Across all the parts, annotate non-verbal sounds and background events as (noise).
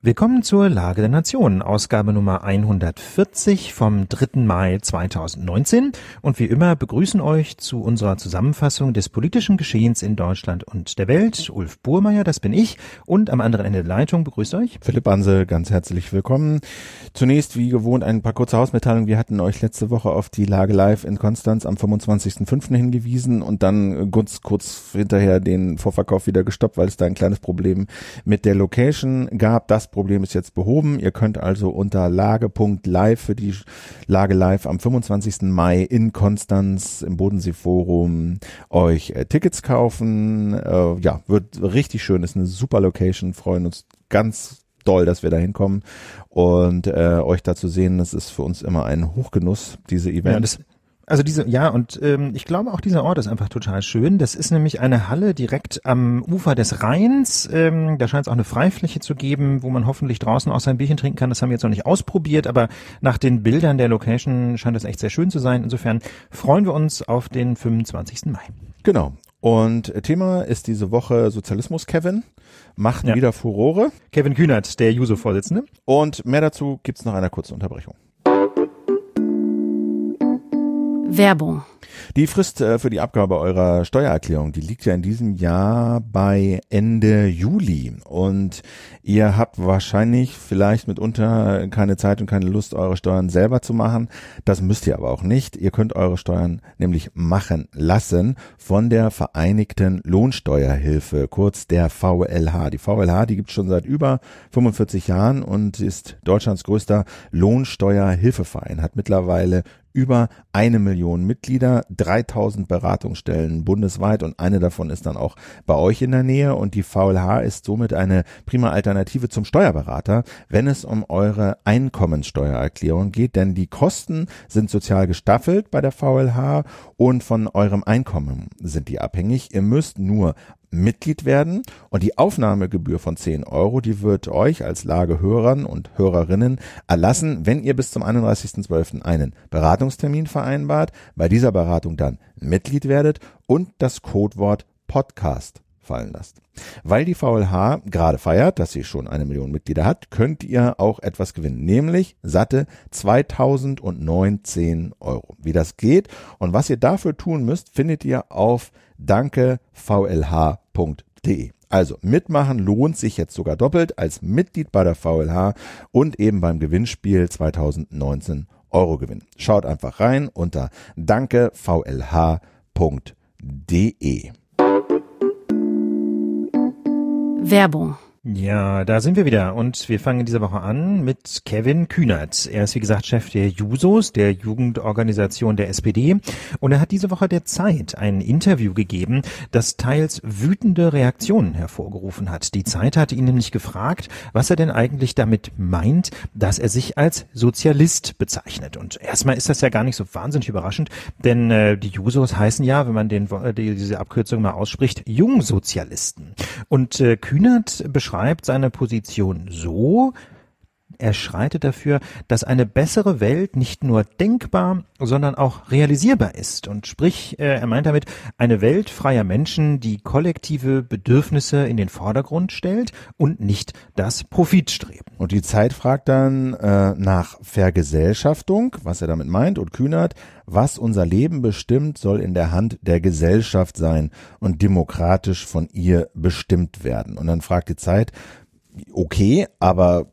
Willkommen zur Lage der Nation, Ausgabe Nummer 140 vom 3. Mai 2019. Und wie immer begrüßen euch zu unserer Zusammenfassung des politischen Geschehens in Deutschland und der Welt Ulf Burmeier, das bin ich. Und am anderen Ende der Leitung begrüßt euch Philipp Anse, ganz herzlich willkommen. Zunächst, wie gewohnt, ein paar kurze Hausmitteilungen. Wir hatten euch letzte Woche auf die Lage live in Konstanz am 25.05. hingewiesen und dann kurz, kurz hinterher den Vorverkauf wieder gestoppt, weil es da ein kleines Problem mit der Location gab. Das Problem ist jetzt behoben. Ihr könnt also unter lage.live für die Lage live am 25. Mai in Konstanz im Bodenseeforum euch äh, Tickets kaufen. Äh, ja, wird richtig schön. Ist eine super Location. Freuen uns ganz doll, dass wir da hinkommen und äh, euch da zu sehen. Das ist für uns immer ein Hochgenuss, diese Events. Ja, also diese, ja, und ähm, ich glaube auch dieser Ort ist einfach total schön. Das ist nämlich eine Halle direkt am Ufer des Rheins. Ähm, da scheint es auch eine Freifläche zu geben, wo man hoffentlich draußen auch sein Bierchen trinken kann. Das haben wir jetzt noch nicht ausprobiert, aber nach den Bildern der Location scheint das echt sehr schön zu sein. Insofern freuen wir uns auf den 25. Mai. Genau. Und Thema ist diese Woche Sozialismus, Kevin. Macht ja. wieder Furore. Kevin Kühnert, der Juso-Vorsitzende. Und mehr dazu gibt's nach einer kurzen Unterbrechung. Werbung. Die Frist äh, für die Abgabe eurer Steuererklärung, die liegt ja in diesem Jahr bei Ende Juli. Und ihr habt wahrscheinlich vielleicht mitunter keine Zeit und keine Lust, eure Steuern selber zu machen. Das müsst ihr aber auch nicht. Ihr könnt eure Steuern nämlich machen lassen von der Vereinigten Lohnsteuerhilfe, kurz der VLH. Die VLH, die gibt es schon seit über 45 Jahren und ist Deutschlands größter Lohnsteuerhilfeverein, hat mittlerweile über eine Million Mitglieder, 3000 Beratungsstellen bundesweit und eine davon ist dann auch bei euch in der Nähe und die VLH ist somit eine prima Alternative zum Steuerberater, wenn es um eure Einkommenssteuererklärung geht, denn die Kosten sind sozial gestaffelt bei der VLH und von eurem Einkommen sind die abhängig. Ihr müsst nur Mitglied werden und die Aufnahmegebühr von 10 Euro, die wird euch als Lagehörern und Hörerinnen erlassen, wenn ihr bis zum 31.12. einen Beratungstermin vereinbart, bei dieser Beratung dann Mitglied werdet und das Codewort Podcast fallen lasst. Weil die VLH gerade feiert, dass sie schon eine Million Mitglieder hat, könnt ihr auch etwas gewinnen, nämlich satte 2019 Euro. Wie das geht und was ihr dafür tun müsst, findet ihr auf dankevlh.de. Also mitmachen lohnt sich jetzt sogar doppelt als Mitglied bei der VLH und eben beim Gewinnspiel 2019 Euro gewinnen. Schaut einfach rein unter dankevlh.de. Werbung ja, da sind wir wieder und wir fangen diese Woche an mit Kevin Kühnert. Er ist wie gesagt Chef der Jusos, der Jugendorganisation der SPD und er hat diese Woche der Zeit ein Interview gegeben, das teils wütende Reaktionen hervorgerufen hat. Die Zeit hatte ihn nämlich gefragt, was er denn eigentlich damit meint, dass er sich als Sozialist bezeichnet. Und erstmal ist das ja gar nicht so wahnsinnig überraschend, denn äh, die Jusos heißen ja, wenn man den, äh, die, diese Abkürzung mal ausspricht, Jungsozialisten. Und äh, Kühnert beschreibt beschreibt seine Position so, er schreitet dafür, dass eine bessere Welt nicht nur denkbar, sondern auch realisierbar ist. Und sprich, äh, er meint damit eine Welt freier Menschen, die kollektive Bedürfnisse in den Vordergrund stellt und nicht das Profitstreben. Und die Zeit fragt dann äh, nach Vergesellschaftung, was er damit meint, und Kühnert, was unser Leben bestimmt, soll in der Hand der Gesellschaft sein und demokratisch von ihr bestimmt werden. Und dann fragt die Zeit, okay, aber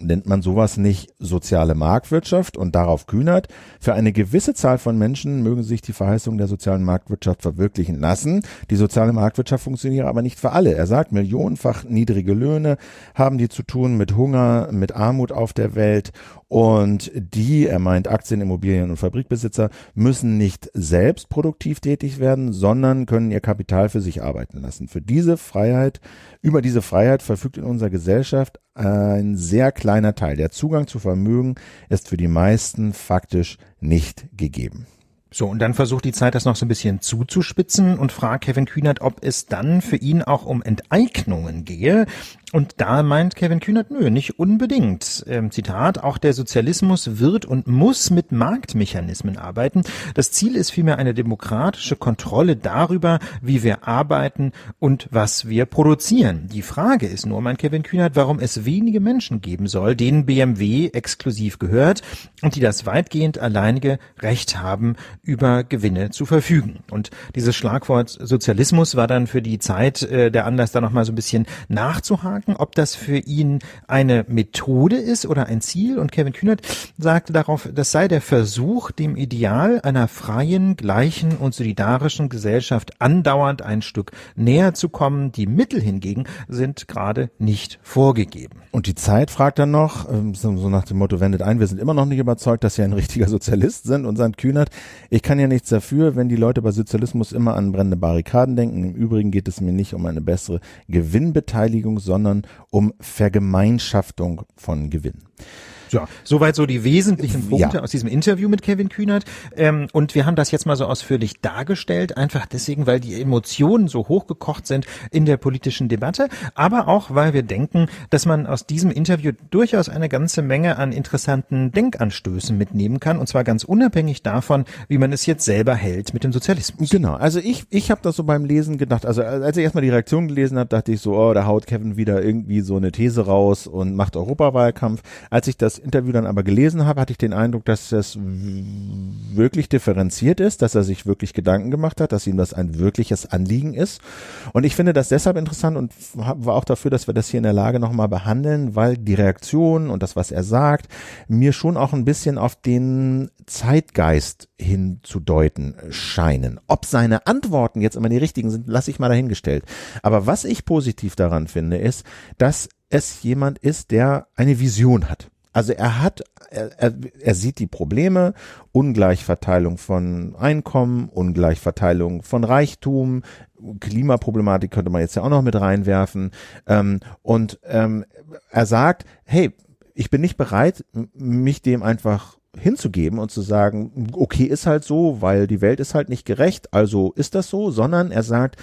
nennt man sowas nicht soziale Marktwirtschaft und darauf kühnert. Für eine gewisse Zahl von Menschen mögen sich die Verheißungen der sozialen Marktwirtschaft verwirklichen lassen. Die soziale Marktwirtschaft funktioniert aber nicht für alle. Er sagt, millionenfach niedrige Löhne haben die zu tun mit Hunger, mit Armut auf der Welt und die, er meint Aktien, Immobilien und Fabrikbesitzer, müssen nicht selbst produktiv tätig werden, sondern können ihr Kapital für sich arbeiten lassen. Für diese Freiheit, über diese Freiheit verfügt in unserer Gesellschaft ein sehr kleiner Teil. Der Zugang zu Vermögen ist für die meisten faktisch nicht gegeben. So, und dann versucht die Zeit das noch so ein bisschen zuzuspitzen und fragt Kevin Kühnert, ob es dann für ihn auch um Enteignungen gehe. Und da meint Kevin Kühnert, nö, nicht unbedingt. Ähm, Zitat, auch der Sozialismus wird und muss mit Marktmechanismen arbeiten. Das Ziel ist vielmehr eine demokratische Kontrolle darüber, wie wir arbeiten und was wir produzieren. Die Frage ist nur, meint Kevin Kühnert, warum es wenige Menschen geben soll, denen BMW exklusiv gehört und die das weitgehend alleinige Recht haben, über Gewinne zu verfügen. Und dieses Schlagwort Sozialismus war dann für die Zeit äh, der Anlass, da nochmal so ein bisschen nachzuhaken, ob das für ihn eine Methode ist oder ein Ziel. Und Kevin Kühnert sagte darauf, das sei der Versuch, dem Ideal einer freien, gleichen und solidarischen Gesellschaft andauernd ein Stück näher zu kommen. Die Mittel hingegen sind gerade nicht vorgegeben. Und die Zeit fragt dann noch, ähm, so nach dem Motto, wendet ein, wir sind immer noch nicht überzeugt, dass Sie ein richtiger Sozialist sind und sagt Kühnert, ich kann ja nichts dafür, wenn die Leute bei Sozialismus immer an brennende Barrikaden denken. Im Übrigen geht es mir nicht um eine bessere Gewinnbeteiligung, sondern um Vergemeinschaftung von Gewinn. Ja, soweit so die wesentlichen Punkte ja. aus diesem Interview mit Kevin Kühnert. Ähm, und wir haben das jetzt mal so ausführlich dargestellt, einfach deswegen, weil die Emotionen so hochgekocht sind in der politischen Debatte, aber auch, weil wir denken, dass man aus diesem Interview durchaus eine ganze Menge an interessanten Denkanstößen mitnehmen kann, und zwar ganz unabhängig davon, wie man es jetzt selber hält mit dem Sozialismus. Genau, also ich, ich habe das so beim Lesen gedacht, also als ich erstmal die Reaktion gelesen habe, dachte ich so, oh, da haut Kevin wieder irgendwie so eine These raus und macht Europawahlkampf. Als ich das Interview dann aber gelesen habe, hatte ich den Eindruck, dass das wirklich differenziert ist, dass er sich wirklich Gedanken gemacht hat, dass ihm das ein wirkliches Anliegen ist. Und ich finde das deshalb interessant und war auch dafür, dass wir das hier in der Lage nochmal behandeln, weil die Reaktion und das, was er sagt, mir schon auch ein bisschen auf den Zeitgeist hinzudeuten scheinen. Ob seine Antworten jetzt immer die richtigen sind, lasse ich mal dahingestellt. Aber was ich positiv daran finde, ist, dass es jemand ist, der eine Vision hat. Also er hat, er, er, sieht die Probleme, Ungleichverteilung von Einkommen, Ungleichverteilung von Reichtum, Klimaproblematik könnte man jetzt ja auch noch mit reinwerfen. Ähm, und ähm, er sagt, hey, ich bin nicht bereit, mich dem einfach hinzugeben und zu sagen, okay, ist halt so, weil die Welt ist halt nicht gerecht, also ist das so, sondern er sagt,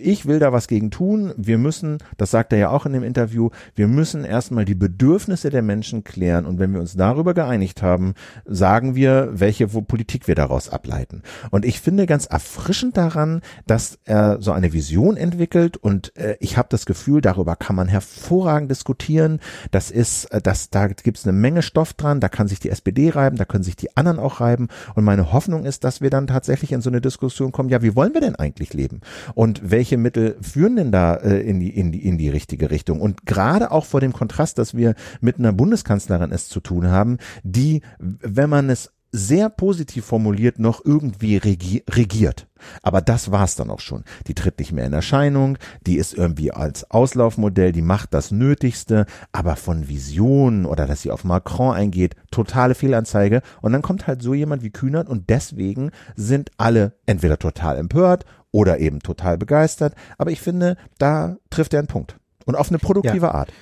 ich will da was gegen tun. Wir müssen, das sagt er ja auch in dem Interview, wir müssen erstmal die Bedürfnisse der Menschen klären. Und wenn wir uns darüber geeinigt haben, sagen wir, welche Politik wir daraus ableiten. Und ich finde ganz erfrischend daran, dass er so eine Vision entwickelt. Und äh, ich habe das Gefühl, darüber kann man hervorragend diskutieren. Das ist, äh, das, da gibt es eine Menge Stoff dran. Da kann sich die SPD reiben, da können sich die anderen auch reiben. Und meine Hoffnung ist, dass wir dann tatsächlich in so eine Diskussion kommen, ja, wie wollen wir denn eigentlich leben? Und welche Mittel führen denn da äh, in, die, in, die, in die richtige Richtung? Und gerade auch vor dem Kontrast, dass wir mit einer Bundeskanzlerin es zu tun haben, die, wenn man es sehr positiv formuliert, noch irgendwie regi regiert. Aber das war's dann auch schon. Die tritt nicht mehr in Erscheinung, die ist irgendwie als Auslaufmodell, die macht das Nötigste, aber von Visionen oder dass sie auf Macron eingeht, totale Fehlanzeige. Und dann kommt halt so jemand wie Kühnert und deswegen sind alle entweder total empört oder eben total begeistert. Aber ich finde, da trifft er einen Punkt. Und auf eine produktive ja. Art.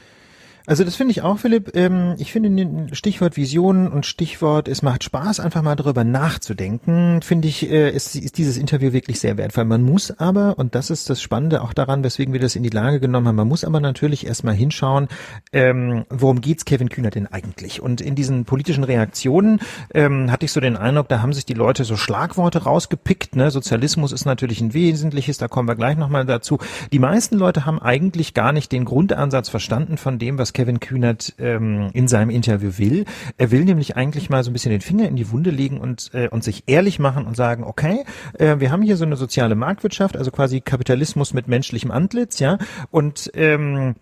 Also das finde ich auch, Philipp. Ähm, ich finde Stichwort Visionen und Stichwort, es macht Spaß, einfach mal darüber nachzudenken, finde ich, äh, ist, ist dieses Interview wirklich sehr wertvoll. Man muss aber, und das ist das Spannende auch daran, weswegen wir das in die Lage genommen haben, man muss aber natürlich erstmal hinschauen, ähm, worum geht's Kevin Kühner denn eigentlich? Und in diesen politischen Reaktionen ähm, hatte ich so den Eindruck, da haben sich die Leute so Schlagworte rausgepickt. Ne? Sozialismus ist natürlich ein wesentliches, da kommen wir gleich nochmal dazu. Die meisten Leute haben eigentlich gar nicht den Grundansatz verstanden von dem, was Kevin Kühnert ähm, in seinem Interview will. Er will nämlich eigentlich mal so ein bisschen den Finger in die Wunde legen und, äh, und sich ehrlich machen und sagen, okay, äh, wir haben hier so eine soziale Marktwirtschaft, also quasi Kapitalismus mit menschlichem Antlitz, ja, und ähm,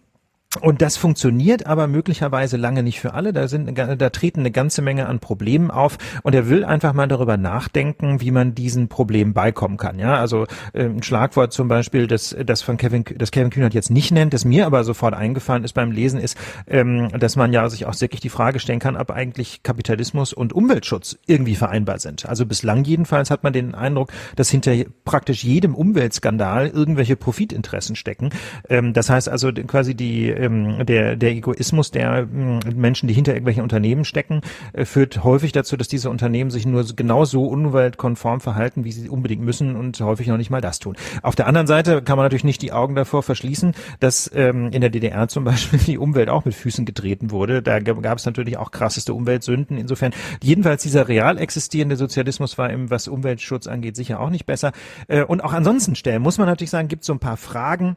und das funktioniert aber möglicherweise lange nicht für alle. Da sind, da treten eine ganze Menge an Problemen auf. Und er will einfach mal darüber nachdenken, wie man diesen Problemen beikommen kann. Ja, also äh, ein Schlagwort zum Beispiel, das, das von Kevin, das Kevin Kühnert jetzt nicht nennt, das mir aber sofort eingefallen ist beim Lesen, ist, ähm, dass man ja sich auch wirklich die Frage stellen kann, ob eigentlich Kapitalismus und Umweltschutz irgendwie vereinbar sind. Also bislang jedenfalls hat man den Eindruck, dass hinter praktisch jedem Umweltskandal irgendwelche Profitinteressen stecken. Ähm, das heißt also quasi die ähm, der, der Egoismus der ähm, Menschen, die hinter irgendwelchen Unternehmen stecken, äh, führt häufig dazu, dass diese Unternehmen sich nur genauso umweltkonform verhalten, wie sie unbedingt müssen und häufig noch nicht mal das tun. Auf der anderen Seite kann man natürlich nicht die Augen davor verschließen, dass ähm, in der DDR zum Beispiel (laughs) die Umwelt auch mit Füßen getreten wurde. Da gab es natürlich auch krasseste Umweltsünden. Insofern jedenfalls dieser real existierende Sozialismus war im, was Umweltschutz angeht, sicher auch nicht besser. Äh, und auch ansonsten stellen muss man natürlich sagen, gibt es so ein paar Fragen,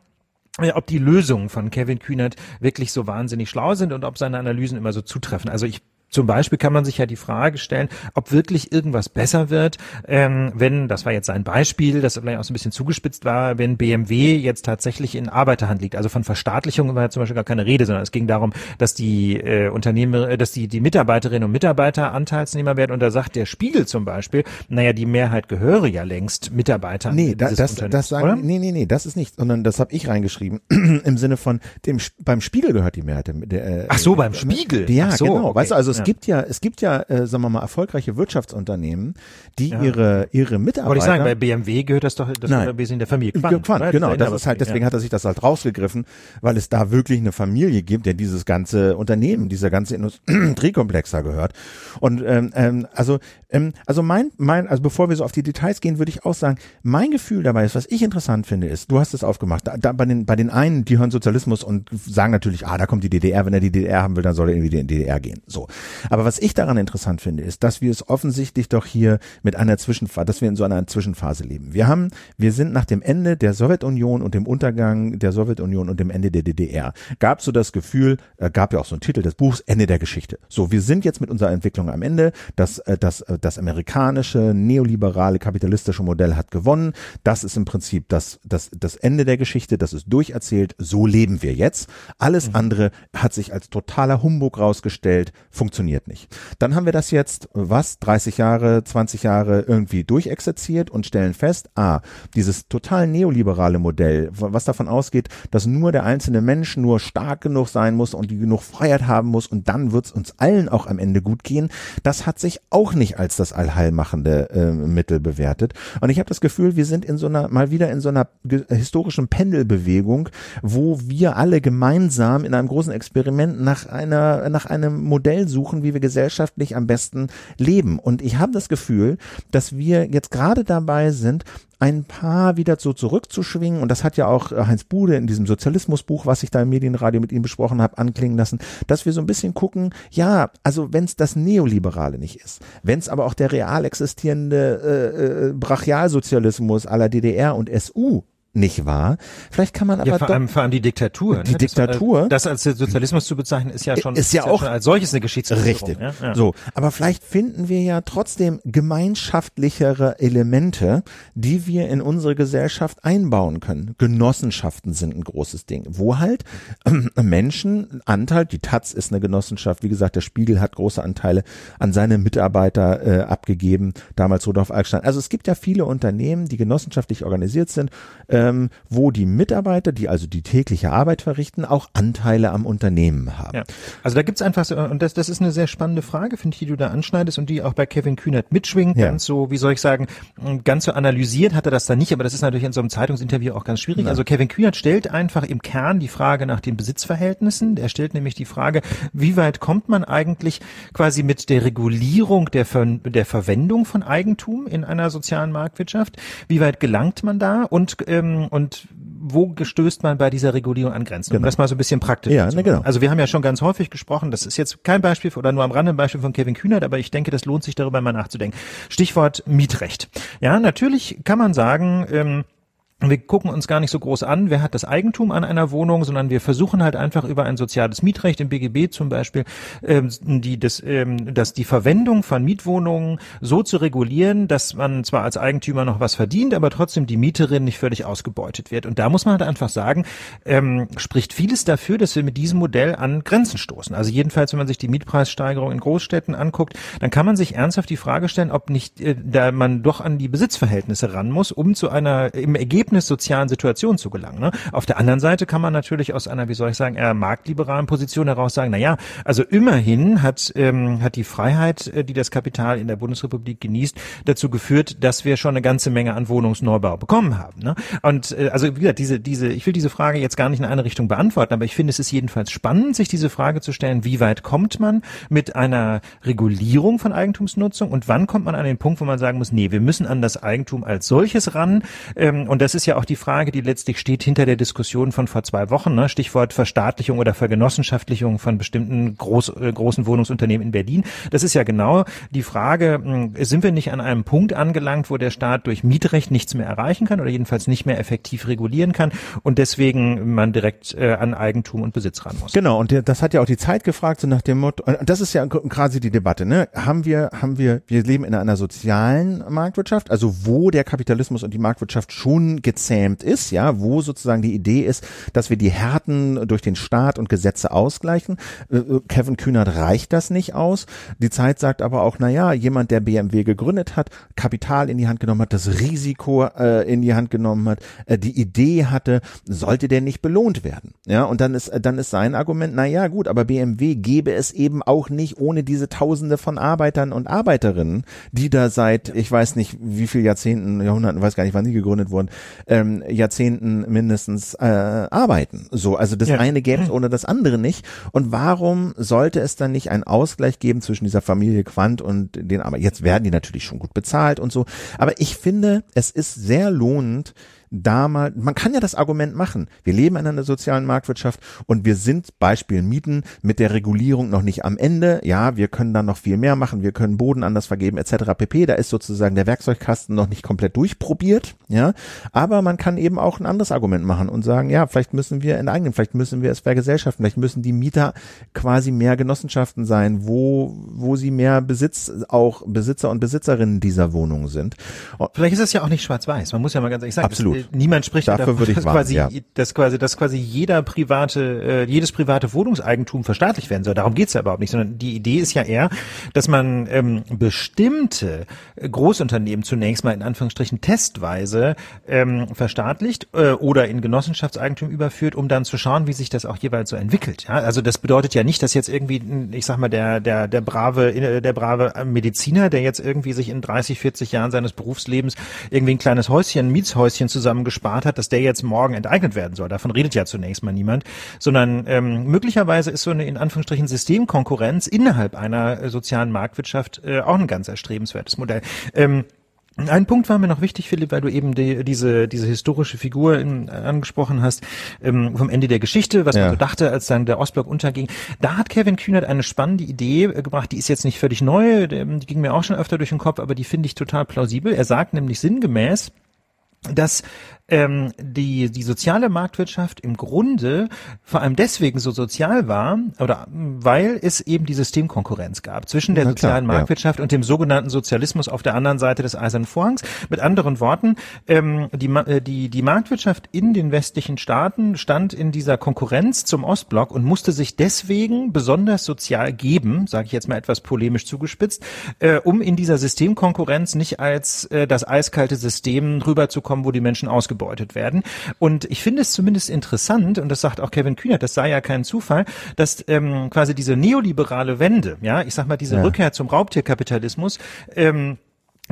ob die Lösungen von Kevin Kühnert wirklich so wahnsinnig schlau sind und ob seine Analysen immer so zutreffen. Also ich zum Beispiel kann man sich ja die Frage stellen, ob wirklich irgendwas besser wird, ähm, wenn, das war jetzt ein Beispiel, das vielleicht auch so ein bisschen zugespitzt war, wenn BMW jetzt tatsächlich in Arbeiterhand liegt. Also von Verstaatlichung war ja zum Beispiel gar keine Rede, sondern es ging darum, dass die äh, Unternehmer, äh, dass die, die Mitarbeiterinnen und Mitarbeiter Anteilsnehmer werden. Und da sagt der Spiegel zum Beispiel, naja, die Mehrheit gehöre ja längst Mitarbeiter. Nee, da, das, das sagen, oder? nee, nee, nee, das ist nicht, sondern das habe ich reingeschrieben (clears throat) im Sinne von dem beim Spiegel gehört die Mehrheit. Der, äh, Ach so, beim Spiegel. Ja, so, genau. Okay. Weißt du, also es gibt ja, es gibt ja, äh, sagen wir mal, erfolgreiche Wirtschaftsunternehmen, die ja. ihre ihre Mitarbeiter. Wollte ich sagen, bei BMW gehört das doch, das Nein. wir sind der Familie Quandt. Quandt genau. Das ist halt, deswegen ja. hat er sich das halt rausgegriffen, weil es da wirklich eine Familie gibt, der dieses ganze Unternehmen, dieser ganze Industriekomplex (clears throat) da gehört. Und ähm, ähm, also ähm, also mein mein, also bevor wir so auf die Details gehen, würde ich auch sagen, mein Gefühl dabei ist, was ich interessant finde, ist, du hast es aufgemacht. Da, da bei den bei den einen, die hören Sozialismus und sagen natürlich, ah, da kommt die DDR. Wenn er die DDR haben will, dann soll er irgendwie in die DDR gehen. So. Aber was ich daran interessant finde, ist, dass wir es offensichtlich doch hier mit einer Zwischenphase, dass wir in so einer Zwischenphase leben. Wir haben, wir sind nach dem Ende der Sowjetunion und dem Untergang der Sowjetunion und dem Ende der DDR, gab so das Gefühl, äh, gab ja auch so einen Titel des Buchs, Ende der Geschichte. So, wir sind jetzt mit unserer Entwicklung am Ende. Das, äh, das, äh, das amerikanische, neoliberale, kapitalistische Modell hat gewonnen. Das ist im Prinzip das, das, das Ende der Geschichte. Das ist durcherzählt. So leben wir jetzt. Alles mhm. andere hat sich als totaler Humbug rausgestellt, funktioniert nicht. Dann haben wir das jetzt, was, 30 Jahre, 20 Jahre irgendwie durchexerziert und stellen fest, ah, dieses total neoliberale Modell, was davon ausgeht, dass nur der einzelne Mensch nur stark genug sein muss und die genug Freiheit haben muss und dann wird's uns allen auch am Ende gut gehen, das hat sich auch nicht als das allheilmachende äh, Mittel bewertet. Und ich habe das Gefühl, wir sind in so einer, mal wieder in so einer historischen Pendelbewegung, wo wir alle gemeinsam in einem großen Experiment nach einer, nach einem Modell suchen, wie wir gesellschaftlich am besten leben. Und ich habe das Gefühl, dass wir jetzt gerade dabei sind, ein paar wieder so zurückzuschwingen. Und das hat ja auch äh, Heinz Bude in diesem Sozialismusbuch, was ich da im Medienradio mit ihm besprochen habe, anklingen lassen, dass wir so ein bisschen gucken, ja, also wenn es das Neoliberale nicht ist, wenn es aber auch der real existierende äh, äh, Brachialsozialismus aller DDR und SU nicht wahr. Vielleicht kann man aber ja, vor, allem, vor allem die Diktatur. Die ne? Diktatur. Das, als Sozialismus zu bezeichnen, ist ja schon, ist ja ist auch ja als solches eine Geschichtsverschwörung. Richtig. Ja? Ja. So, aber vielleicht finden wir ja trotzdem gemeinschaftlichere Elemente, die wir in unsere Gesellschaft einbauen können. Genossenschaften sind ein großes Ding, wo halt äh, Menschen Anteil, die Taz ist eine Genossenschaft, wie gesagt, der Spiegel hat große Anteile an seine Mitarbeiter äh, abgegeben, damals Rudolf Alkstein. Also es gibt ja viele Unternehmen, die genossenschaftlich organisiert sind. Äh, ähm, wo die Mitarbeiter, die also die tägliche Arbeit verrichten, auch Anteile am Unternehmen haben. Ja. Also da gibt's einfach so, und das, das ist eine sehr spannende Frage, finde ich, die du da anschneidest und die auch bei Kevin Kühnert mitschwingt, ja. ganz so, wie soll ich sagen, ganz so analysiert hat er das da nicht, aber das ist natürlich in so einem Zeitungsinterview auch ganz schwierig. Ja. Also Kevin Kühnert stellt einfach im Kern die Frage nach den Besitzverhältnissen. Er stellt nämlich die Frage, wie weit kommt man eigentlich quasi mit der Regulierung der, Ver der Verwendung von Eigentum in einer sozialen Marktwirtschaft? Wie weit gelangt man da? Und ähm, und wo gestößt man bei dieser Regulierung an Grenzen? Genau. Um das mal so ein bisschen praktisch ja, ne, genau. Also wir haben ja schon ganz häufig gesprochen, das ist jetzt kein Beispiel oder nur am Rande ein Beispiel von Kevin Kühnert, aber ich denke, das lohnt sich darüber mal nachzudenken. Stichwort Mietrecht. Ja, natürlich kann man sagen, ähm, wir gucken uns gar nicht so groß an, wer hat das Eigentum an einer Wohnung, sondern wir versuchen halt einfach über ein soziales Mietrecht im BGB zum Beispiel, ähm, die, das, ähm, dass die Verwendung von Mietwohnungen so zu regulieren, dass man zwar als Eigentümer noch was verdient, aber trotzdem die Mieterin nicht völlig ausgebeutet wird. Und da muss man halt einfach sagen, ähm, spricht vieles dafür, dass wir mit diesem Modell an Grenzen stoßen. Also jedenfalls, wenn man sich die Mietpreissteigerung in Großstädten anguckt, dann kann man sich ernsthaft die Frage stellen, ob nicht äh, da man doch an die Besitzverhältnisse ran muss, um zu einer im Ergebnis Ergebnis sozialen Situationen zu gelangen. Ne? Auf der anderen Seite kann man natürlich aus einer, wie soll ich sagen, eher marktliberalen Position heraus sagen, na ja, also immerhin hat, ähm, hat die Freiheit, äh, die das Kapital in der Bundesrepublik genießt, dazu geführt, dass wir schon eine ganze Menge an Wohnungsneubau bekommen haben. Ne? Und äh, also wie gesagt, diese, diese, ich will diese Frage jetzt gar nicht in eine Richtung beantworten, aber ich finde, es ist jedenfalls spannend, sich diese Frage zu stellen, wie weit kommt man mit einer Regulierung von Eigentumsnutzung und wann kommt man an den Punkt, wo man sagen muss, nee, wir müssen an das Eigentum als solches ran. Ähm, und das ist ja auch die Frage, die letztlich steht hinter der Diskussion von vor zwei Wochen, ne? Stichwort Verstaatlichung oder Vergenossenschaftlichung von bestimmten groß, äh, großen Wohnungsunternehmen in Berlin. Das ist ja genau die Frage, mh, sind wir nicht an einem Punkt angelangt, wo der Staat durch Mietrecht nichts mehr erreichen kann oder jedenfalls nicht mehr effektiv regulieren kann und deswegen man direkt äh, an Eigentum und Besitz ran muss. Genau, und das hat ja auch die Zeit gefragt, so nach dem Motto, und das ist ja quasi die Debatte, ne? Haben wir, haben wir, wir leben in einer sozialen Marktwirtschaft, also wo der Kapitalismus und die Marktwirtschaft schon gezähmt ist, ja, wo sozusagen die Idee ist, dass wir die Härten durch den Staat und Gesetze ausgleichen. Äh, äh, Kevin Kühnert reicht das nicht aus. Die Zeit sagt aber auch, na ja, jemand, der BMW gegründet hat, Kapital in die Hand genommen hat, das Risiko äh, in die Hand genommen hat, äh, die Idee hatte, sollte der nicht belohnt werden? Ja, und dann ist dann ist sein Argument, na ja, gut, aber BMW gäbe es eben auch nicht ohne diese Tausende von Arbeitern und Arbeiterinnen, die da seit ich weiß nicht wie viel Jahrzehnten, Jahrhunderten, weiß gar nicht, wann sie gegründet wurden, ähm, Jahrzehnten mindestens äh, arbeiten. So, also das ja. eine gäbe es ohne das andere nicht. Und warum sollte es dann nicht einen Ausgleich geben zwischen dieser Familie Quant und den aber jetzt werden die natürlich schon gut bezahlt und so. Aber ich finde, es ist sehr lohnend, damals, man kann ja das Argument machen. Wir leben in einer sozialen Marktwirtschaft und wir sind Beispiel Mieten mit der Regulierung noch nicht am Ende. Ja, wir können dann noch viel mehr machen. Wir können Boden anders vergeben etc. pp. Da ist sozusagen der Werkzeugkasten noch nicht komplett durchprobiert. Ja, aber man kann eben auch ein anderes Argument machen und sagen, ja, vielleicht müssen wir enteignen, vielleicht müssen wir es vergesellschaften, vielleicht müssen die Mieter quasi mehr Genossenschaften sein, wo, wo sie mehr Besitz, auch Besitzer und Besitzerinnen dieser Wohnungen sind. Vielleicht ist es ja auch nicht schwarz-weiß. Man muss ja mal ganz ehrlich sagen, Absolut niemand spricht Dafür davon, würde ich dass, warten, quasi, ja. dass quasi, dass quasi jeder private, äh, jedes private Wohnungseigentum verstaatlicht werden soll. Darum geht's ja überhaupt nicht, sondern die Idee ist ja eher, dass man ähm, bestimmte Großunternehmen zunächst mal in Anführungsstrichen testweise ähm, verstaatlicht äh, oder in Genossenschaftseigentum überführt, um dann zu schauen, wie sich das auch jeweils so entwickelt. Ja? Also das bedeutet ja nicht, dass jetzt irgendwie, ich sag mal, der der der brave äh, der brave Mediziner, der jetzt irgendwie sich in 30, 40 Jahren seines Berufslebens irgendwie ein kleines Häuschen, Mietshäuschen zusammen zusammen gespart hat, dass der jetzt morgen enteignet werden soll. Davon redet ja zunächst mal niemand, sondern ähm, möglicherweise ist so eine in Anführungsstrichen Systemkonkurrenz innerhalb einer äh, sozialen Marktwirtschaft äh, auch ein ganz erstrebenswertes Modell. Ähm, ein Punkt war mir noch wichtig, Philipp, weil du eben die, diese, diese historische Figur in, angesprochen hast, ähm, vom Ende der Geschichte, was ja. man so dachte, als dann der Ostblock unterging. Da hat Kevin Kühnert eine spannende Idee äh, gebracht, die ist jetzt nicht völlig neu, die ging mir auch schon öfter durch den Kopf, aber die finde ich total plausibel. Er sagt nämlich sinngemäß, dass ähm, die, die soziale Marktwirtschaft im Grunde vor allem deswegen so sozial war, oder weil es eben die Systemkonkurrenz gab zwischen der sozialen klar, Marktwirtschaft ja. und dem sogenannten Sozialismus auf der anderen Seite des Eisernen Vorhangs. Mit anderen Worten, ähm, die, äh, die, die Marktwirtschaft in den westlichen Staaten stand in dieser Konkurrenz zum Ostblock und musste sich deswegen besonders sozial geben, sage ich jetzt mal etwas polemisch zugespitzt, äh, um in dieser Systemkonkurrenz nicht als äh, das eiskalte System rüberzukommen, wo die Menschen ausgebildet ausgebeutet werden. Und ich finde es zumindest interessant, und das sagt auch Kevin Kühnert, das sei ja kein Zufall, dass ähm, quasi diese neoliberale Wende, ja, ich sag mal, diese ja. Rückkehr zum Raubtierkapitalismus, ähm,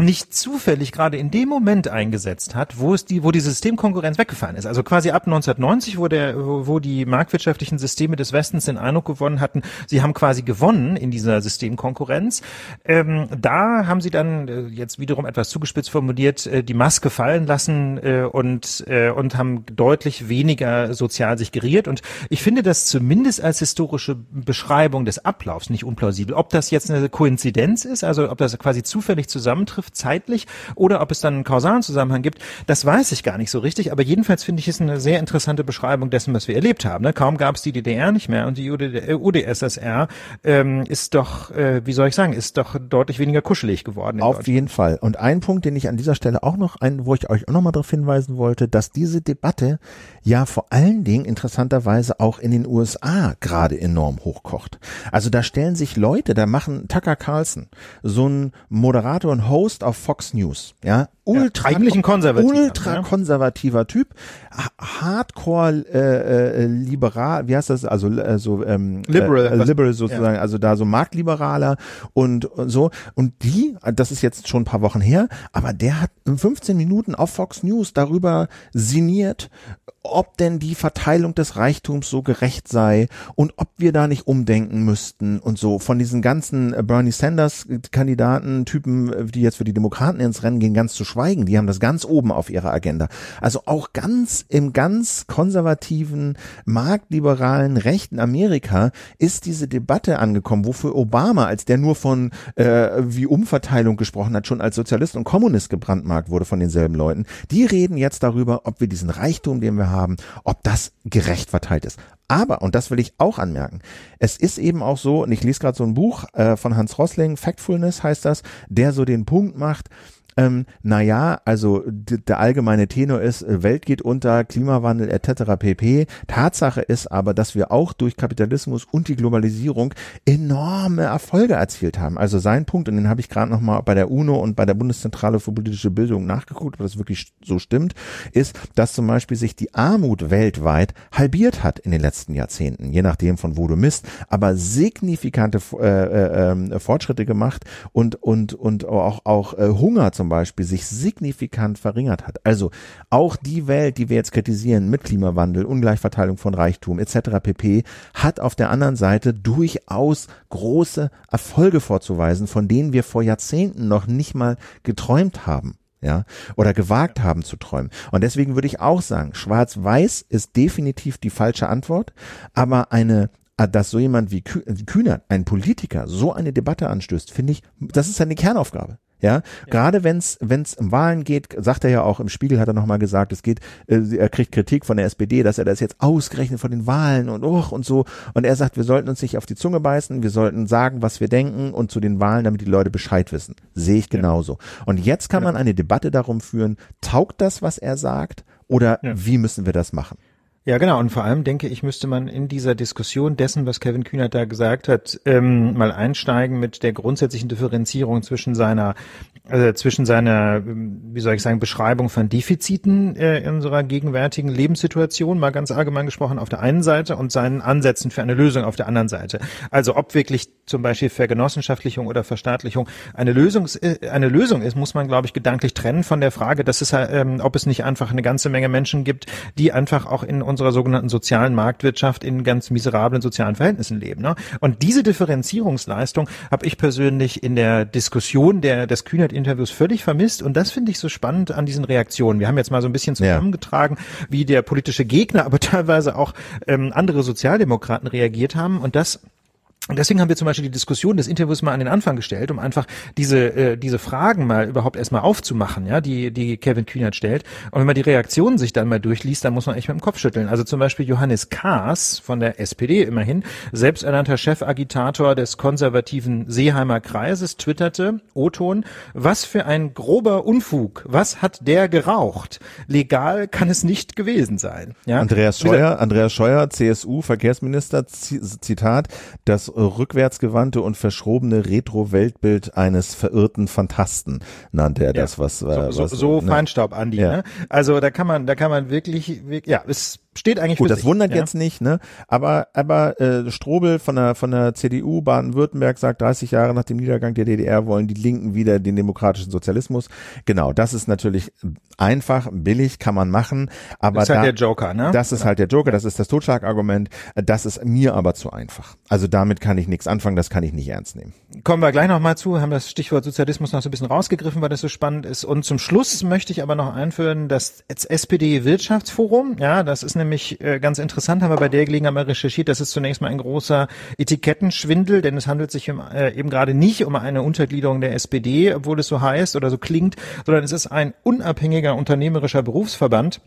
nicht zufällig gerade in dem Moment eingesetzt hat, wo es die, wo die Systemkonkurrenz weggefallen ist. Also quasi ab 1990, wo der, wo die marktwirtschaftlichen Systeme des Westens den Eindruck gewonnen hatten, sie haben quasi gewonnen in dieser Systemkonkurrenz. Ähm, da haben sie dann äh, jetzt wiederum etwas zugespitzt formuliert äh, die Maske fallen lassen äh, und und haben deutlich weniger sozial sich geriert. Und ich finde das zumindest als historische Beschreibung des Ablaufs nicht unplausibel. Ob das jetzt eine Koinzidenz ist, also ob das quasi zufällig zusammentrifft zeitlich, oder ob es dann einen kausalen Zusammenhang gibt, das weiß ich gar nicht so richtig. Aber jedenfalls finde ich es eine sehr interessante Beschreibung dessen, was wir erlebt haben. Ne? Kaum gab es die DDR nicht mehr und die UdSSR ähm, ist doch, äh, wie soll ich sagen, ist doch deutlich weniger kuschelig geworden. Auf jeden Fall. Und ein Punkt, den ich an dieser Stelle auch noch, ein, wo ich euch auch noch mal darauf hinweisen wollte, dass diese Debatte ja vor allen Dingen interessanterweise auch in den USA gerade enorm hochkocht. Also da stellen sich Leute, da machen Tucker Carlson, so ein Moderator und Host Host auf Fox News, ja, ultra, ja, eigentlich ein konservativer, ultra ja. konservativer Typ, Hardcore äh, äh, liberal, wie heißt das, also äh, so ähm, liberal, äh, liberal sozusagen, ja. also da so marktliberaler und, und so. Und die, das ist jetzt schon ein paar Wochen her, aber der hat in 15 Minuten auf Fox News darüber sinniert, ob denn die Verteilung des Reichtums so gerecht sei und ob wir da nicht umdenken müssten und so. Von diesen ganzen äh, Bernie Sanders Kandidaten Typen, die jetzt für die Demokraten ins Rennen gehen, ganz zu schweigen. Die haben das ganz oben auf ihrer Agenda. Also auch ganz im ganz konservativen, marktliberalen rechten Amerika ist diese Debatte angekommen, wofür Obama, als der nur von äh, wie Umverteilung gesprochen hat, schon als Sozialist und Kommunist gebrandmarkt wurde von denselben Leuten. Die reden jetzt darüber, ob wir diesen Reichtum, den wir haben, ob das gerecht verteilt ist. Aber, und das will ich auch anmerken, es ist eben auch so, und ich lese gerade so ein Buch äh, von Hans Rossling, Factfulness heißt das, der so den Punkt macht, ähm, naja, also der allgemeine Tenor ist, äh, Welt geht unter, Klimawandel etc. pp. Tatsache ist aber, dass wir auch durch Kapitalismus und die Globalisierung enorme Erfolge erzielt haben. Also sein Punkt, und den habe ich gerade nochmal bei der UNO und bei der Bundeszentrale für politische Bildung nachgeguckt, ob das wirklich so stimmt, ist, dass zum Beispiel sich die Armut weltweit halbiert hat in den letzten Jahrzehnten, je nachdem von wo du misst, aber signifikante äh, äh, ähm, Fortschritte gemacht und und und auch auch äh, Hunger zum Beispiel sich signifikant verringert hat. Also auch die Welt, die wir jetzt kritisieren mit Klimawandel, Ungleichverteilung von Reichtum etc. pp, hat auf der anderen Seite durchaus große Erfolge vorzuweisen, von denen wir vor Jahrzehnten noch nicht mal geträumt haben ja, oder gewagt haben zu träumen. Und deswegen würde ich auch sagen, schwarz-weiß ist definitiv die falsche Antwort, aber eine dass so jemand wie Kühner, ein Politiker, so eine Debatte anstößt, finde ich, das ist seine Kernaufgabe. Ja, ja. gerade wenn's wenn's um Wahlen geht, sagt er ja auch im Spiegel hat er noch mal gesagt, es geht, äh, er kriegt Kritik von der SPD, dass er das jetzt ausgerechnet von den Wahlen und och und so und er sagt, wir sollten uns nicht auf die Zunge beißen, wir sollten sagen, was wir denken und zu den Wahlen, damit die Leute Bescheid wissen. Sehe ich genauso. Ja. Und jetzt kann man eine Debatte darum führen, taugt das, was er sagt oder wie müssen wir das machen? Ja, genau. Und vor allem denke ich, müsste man in dieser Diskussion dessen, was Kevin Kühnert da gesagt hat, ähm, mal einsteigen mit der grundsätzlichen Differenzierung zwischen seiner, äh, zwischen seiner, wie soll ich sagen, Beschreibung von Defiziten äh, in unserer gegenwärtigen Lebenssituation, mal ganz allgemein gesprochen, auf der einen Seite und seinen Ansätzen für eine Lösung auf der anderen Seite. Also ob wirklich zum Beispiel Vergenossenschaftlichung oder Verstaatlichung eine Lösung, äh, eine Lösung ist, muss man, glaube ich, gedanklich trennen von der Frage, dass es, ähm, ob es nicht einfach eine ganze Menge Menschen gibt, die einfach auch in unserer sogenannten sozialen Marktwirtschaft in ganz miserablen sozialen Verhältnissen leben. Ne? Und diese Differenzierungsleistung habe ich persönlich in der Diskussion der, des Kühnert-Interviews völlig vermisst. Und das finde ich so spannend an diesen Reaktionen. Wir haben jetzt mal so ein bisschen zusammengetragen, ja. wie der politische Gegner, aber (laughs) teilweise auch ähm, andere Sozialdemokraten reagiert haben. Und das und deswegen haben wir zum Beispiel die Diskussion des Interviews mal an den Anfang gestellt, um einfach diese äh, diese Fragen mal überhaupt erstmal aufzumachen, ja, die die Kevin Kühnert stellt. Und wenn man die Reaktionen sich dann mal durchliest, dann muss man echt mit dem Kopf schütteln. Also zum Beispiel Johannes Kaas von der SPD immerhin, selbsternannter Chefagitator des konservativen Seeheimer Kreises, twitterte, O-Ton, was für ein grober Unfug, was hat der geraucht? Legal kann es nicht gewesen sein. Ja? Andreas Scheuer, Andreas Scheuer, CSU Verkehrsminister, Zitat, das rückwärtsgewandte und verschrobene Retro-Weltbild eines verirrten Fantasten nannte er das, was, so, so, was, so ne? Feinstaub, Andi. Ja. Ne? Also da kann man, da kann man wirklich, wirklich ja, es steht eigentlich Gut, für das sich, wundert ja. jetzt nicht, ne? Aber aber äh, Strobel von der von der CDU Baden-Württemberg sagt 30 Jahre nach dem Niedergang der DDR wollen die Linken wieder den demokratischen Sozialismus. Genau, das ist natürlich einfach, billig kann man machen, aber das ist halt da, der Joker, ne? Das ist halt der Joker, das ist das Totschlagargument, das ist mir aber zu einfach. Also damit kann ich nichts anfangen, das kann ich nicht ernst nehmen. Kommen wir gleich noch mal zu, haben das Stichwort Sozialismus noch so ein bisschen rausgegriffen, weil das so spannend ist und zum Schluss möchte ich aber noch einführen, das SPD Wirtschaftsforum, ja, das ist nämlich äh, ganz interessant, haben wir bei der Gelegenheit mal recherchiert, das ist zunächst mal ein großer Etikettenschwindel, denn es handelt sich äh, eben gerade nicht um eine Untergliederung der SPD, obwohl es so heißt oder so klingt, sondern es ist ein unabhängiger unternehmerischer Berufsverband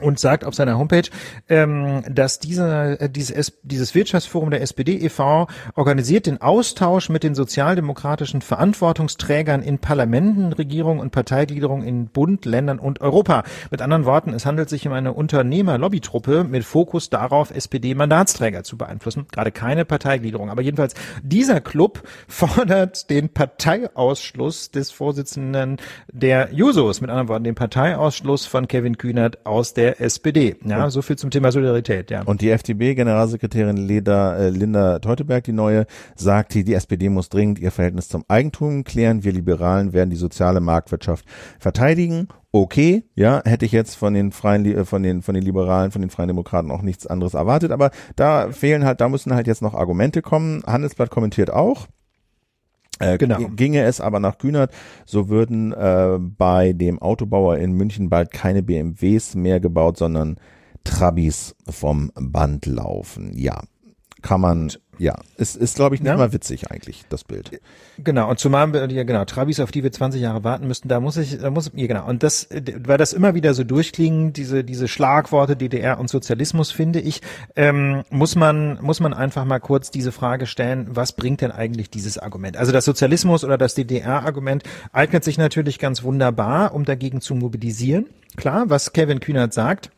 und sagt auf seiner Homepage, ähm, dass dieser, äh, dieses, dieses Wirtschaftsforum der SPD e.V. organisiert den Austausch mit den sozialdemokratischen Verantwortungsträgern in Parlamenten, Regierungen und Parteigliederung in Bund, Ländern und Europa. Mit anderen Worten, es handelt sich um eine Unternehmer-Lobbytruppe mit Fokus darauf, SPD-Mandatsträger zu beeinflussen. Gerade keine Parteigliederung. Aber jedenfalls, dieser Club (laughs) fordert den Parteiausschluss des Vorsitzenden der Jusos. Mit anderen Worten, den Parteiausschluss von Kevin Kühnert aus der der SPD. Ja, so viel zum Thema Solidarität, ja. Und die FDP-Generalsekretärin äh, Linda Teuteberg, die neue, sagt, die, die SPD muss dringend ihr Verhältnis zum Eigentum klären. Wir Liberalen werden die soziale Marktwirtschaft verteidigen okay, ja, hätte ich jetzt von den freien, äh, von den, von den Liberalen, von den Freien Demokraten auch nichts anderes erwartet, aber da fehlen halt, da müssen halt jetzt noch Argumente kommen. Handelsblatt kommentiert auch. Äh, genau. Ginge es aber nach Kühnert, so würden äh, bei dem Autobauer in München bald keine BMWs mehr gebaut, sondern Trabis vom Band laufen. Ja, kann man ja, es ist, glaube ich, nicht ja. mal witzig eigentlich, das Bild. Genau, und zumal wir, ja genau, Trabis, auf die wir 20 Jahre warten müssten, da muss ich, da muss, ja genau, und das, weil das immer wieder so durchklingen, diese, diese Schlagworte DDR und Sozialismus, finde ich, ähm, muss man, muss man einfach mal kurz diese Frage stellen, was bringt denn eigentlich dieses Argument? Also das Sozialismus oder das DDR-Argument eignet sich natürlich ganz wunderbar, um dagegen zu mobilisieren. Klar, was Kevin Kühnert sagt, äh,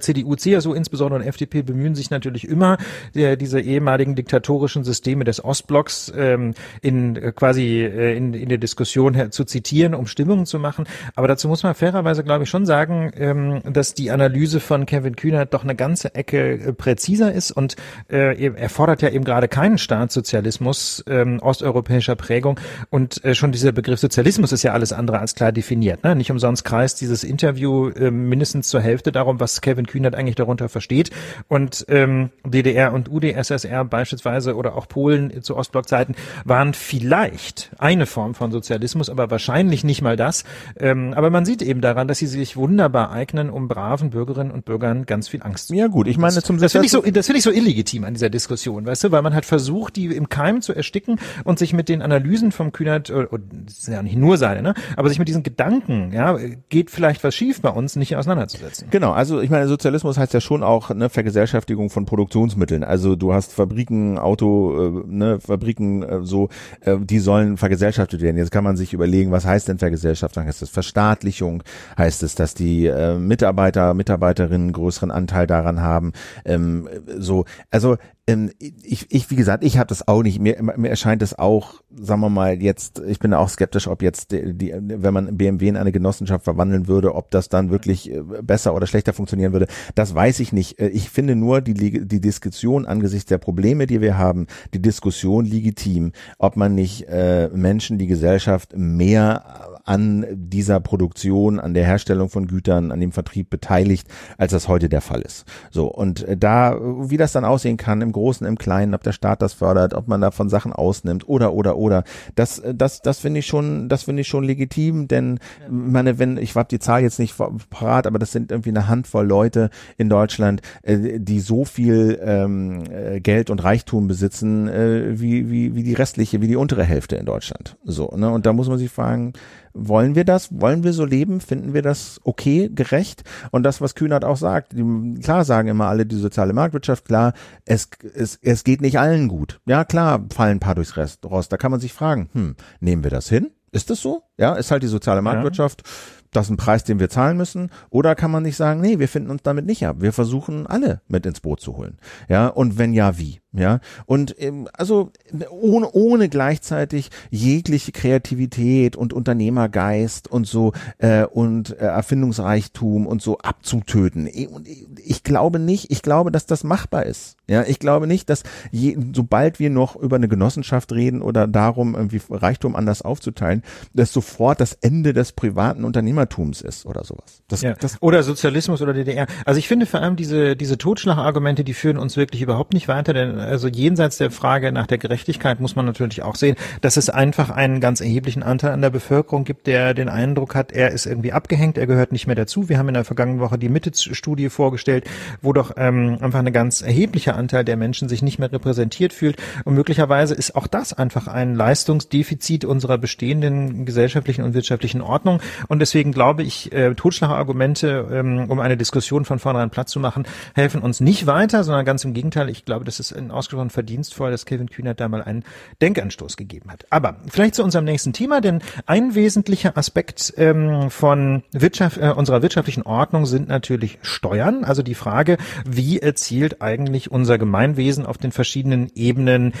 CDU, CSU insbesondere und FDP bemühen sich natürlich immer, äh, diese ehemaligen diktatorischen Systeme des Ostblocks ähm, in äh, quasi äh, in, in der Diskussion zu zitieren, um Stimmungen zu machen. Aber dazu muss man fairerweise, glaube ich, schon sagen, ähm, dass die Analyse von Kevin Kühnert doch eine ganze Ecke äh, präziser ist und äh, er fordert ja eben gerade keinen Staatssozialismus ähm, osteuropäischer Prägung und äh, schon dieser Begriff Sozialismus ist ja alles andere als klar definiert. Ne? Nicht umsonst kreist dieses Interview äh, mindestens zur Hälfte darum, was Kevin Kühnert eigentlich darunter versteht. Und ähm, DDR und UdSSR beispielsweise oder auch Polen zu Ostblockzeiten waren vielleicht eine Form von Sozialismus, aber wahrscheinlich nicht mal das. Ähm, aber man sieht eben daran, dass sie sich wunderbar eignen, um braven Bürgerinnen und Bürgern ganz viel Angst zu Ja gut, ich meine zum Das finde ich so, das finde ich so illegitim an dieser Diskussion, weißt du, weil man hat versucht, die im Keim zu ersticken und sich mit den Analysen vom Kühnert, äh, das sind ja nicht nur seine, ne, aber sich mit diesen Gedanken, ja, geht vielleicht was schief bei uns, nicht auseinanderzusetzen. Genau, also ich meine, meine, Sozialismus heißt ja schon auch ne, Vergesellschaftigung von Produktionsmitteln. Also du hast Fabriken, Auto, äh, ne, Fabriken äh, so, äh, die sollen vergesellschaftet werden. Jetzt kann man sich überlegen, was heißt denn Vergesellschaftung? Heißt es Verstaatlichung? Heißt es, dass die äh, Mitarbeiter, Mitarbeiterinnen größeren Anteil daran haben? Ähm, so, also ich, ich, wie gesagt, ich habe das auch nicht. Mir, mir erscheint es auch, sagen wir mal, jetzt, ich bin auch skeptisch, ob jetzt die, die, wenn man BMW in eine Genossenschaft verwandeln würde, ob das dann wirklich äh, besser oder schlechter funktionieren würde. Das weiß ich nicht. Äh, ich finde nur die, die Diskussion angesichts der Probleme, die wir haben, die Diskussion legitim, ob man nicht äh, Menschen, die Gesellschaft mehr an dieser Produktion, an der Herstellung von Gütern, an dem Vertrieb beteiligt, als das heute der Fall ist. So und äh, da, wie das dann aussehen kann, im Großen, im Kleinen, ob der Staat das fördert, ob man davon Sachen ausnimmt oder oder oder, das das das finde ich schon, das finde ich schon legitim, denn ja. meine, wenn ich habe die Zahl jetzt nicht parat, aber das sind irgendwie eine Handvoll Leute in Deutschland, äh, die so viel ähm, äh, Geld und Reichtum besitzen äh, wie wie wie die restliche, wie die untere Hälfte in Deutschland. So ne und da muss man sich fragen wollen wir das? Wollen wir so leben? Finden wir das okay, gerecht? Und das, was Kühnert auch sagt, die, klar sagen immer alle die soziale Marktwirtschaft, klar, es, es, es geht nicht allen gut. Ja, klar, fallen ein paar durchs Rost. Da kann man sich fragen, hm, nehmen wir das hin? Ist das so? Ja, ist halt die soziale Marktwirtschaft. Ja das ist ein Preis, den wir zahlen müssen? Oder kann man nicht sagen, nee, wir finden uns damit nicht ab. Wir versuchen alle mit ins Boot zu holen. Ja, und wenn ja, wie? Ja, und ähm, also ohne, ohne gleichzeitig jegliche Kreativität und Unternehmergeist und so äh, und äh, Erfindungsreichtum und so abzutöten. Und ich glaube nicht, ich glaube, dass das machbar ist. Ja, ich glaube nicht, dass je, sobald wir noch über eine Genossenschaft reden oder darum, irgendwie Reichtum anders aufzuteilen, dass sofort das Ende des privaten Unternehmertums ist oder sowas. Das, ja. das oder Sozialismus oder DDR. Also ich finde vor allem diese diese Totschlagargumente, die führen uns wirklich überhaupt nicht weiter, denn also jenseits der Frage nach der Gerechtigkeit muss man natürlich auch sehen, dass es einfach einen ganz erheblichen Anteil an der Bevölkerung gibt, der den Eindruck hat, er ist irgendwie abgehängt, er gehört nicht mehr dazu. Wir haben in der vergangenen Woche die Mitte-Studie vorgestellt, wo doch ähm, einfach ein ganz erheblicher Anteil der Menschen sich nicht mehr repräsentiert fühlt. Und möglicherweise ist auch das einfach ein Leistungsdefizit unserer bestehenden gesellschaftlichen und wirtschaftlichen Ordnung. Und deswegen glaube ich, äh, Totschlagargumente, ähm, um eine Diskussion von vornherein Platz zu machen, helfen uns nicht weiter, sondern ganz im Gegenteil. Ich glaube, das ist ein ausgesprochen verdienstvoll, dass Kevin Kühnert da mal einen Denkanstoß gegeben hat. Aber vielleicht zu unserem nächsten Thema, denn ein wesentlicher Aspekt ähm, von Wirtschaft, äh, unserer wirtschaftlichen Ordnung sind natürlich Steuern. Also die Frage, wie erzielt eigentlich unser Gemeinwesen auf den verschiedenen Ebenen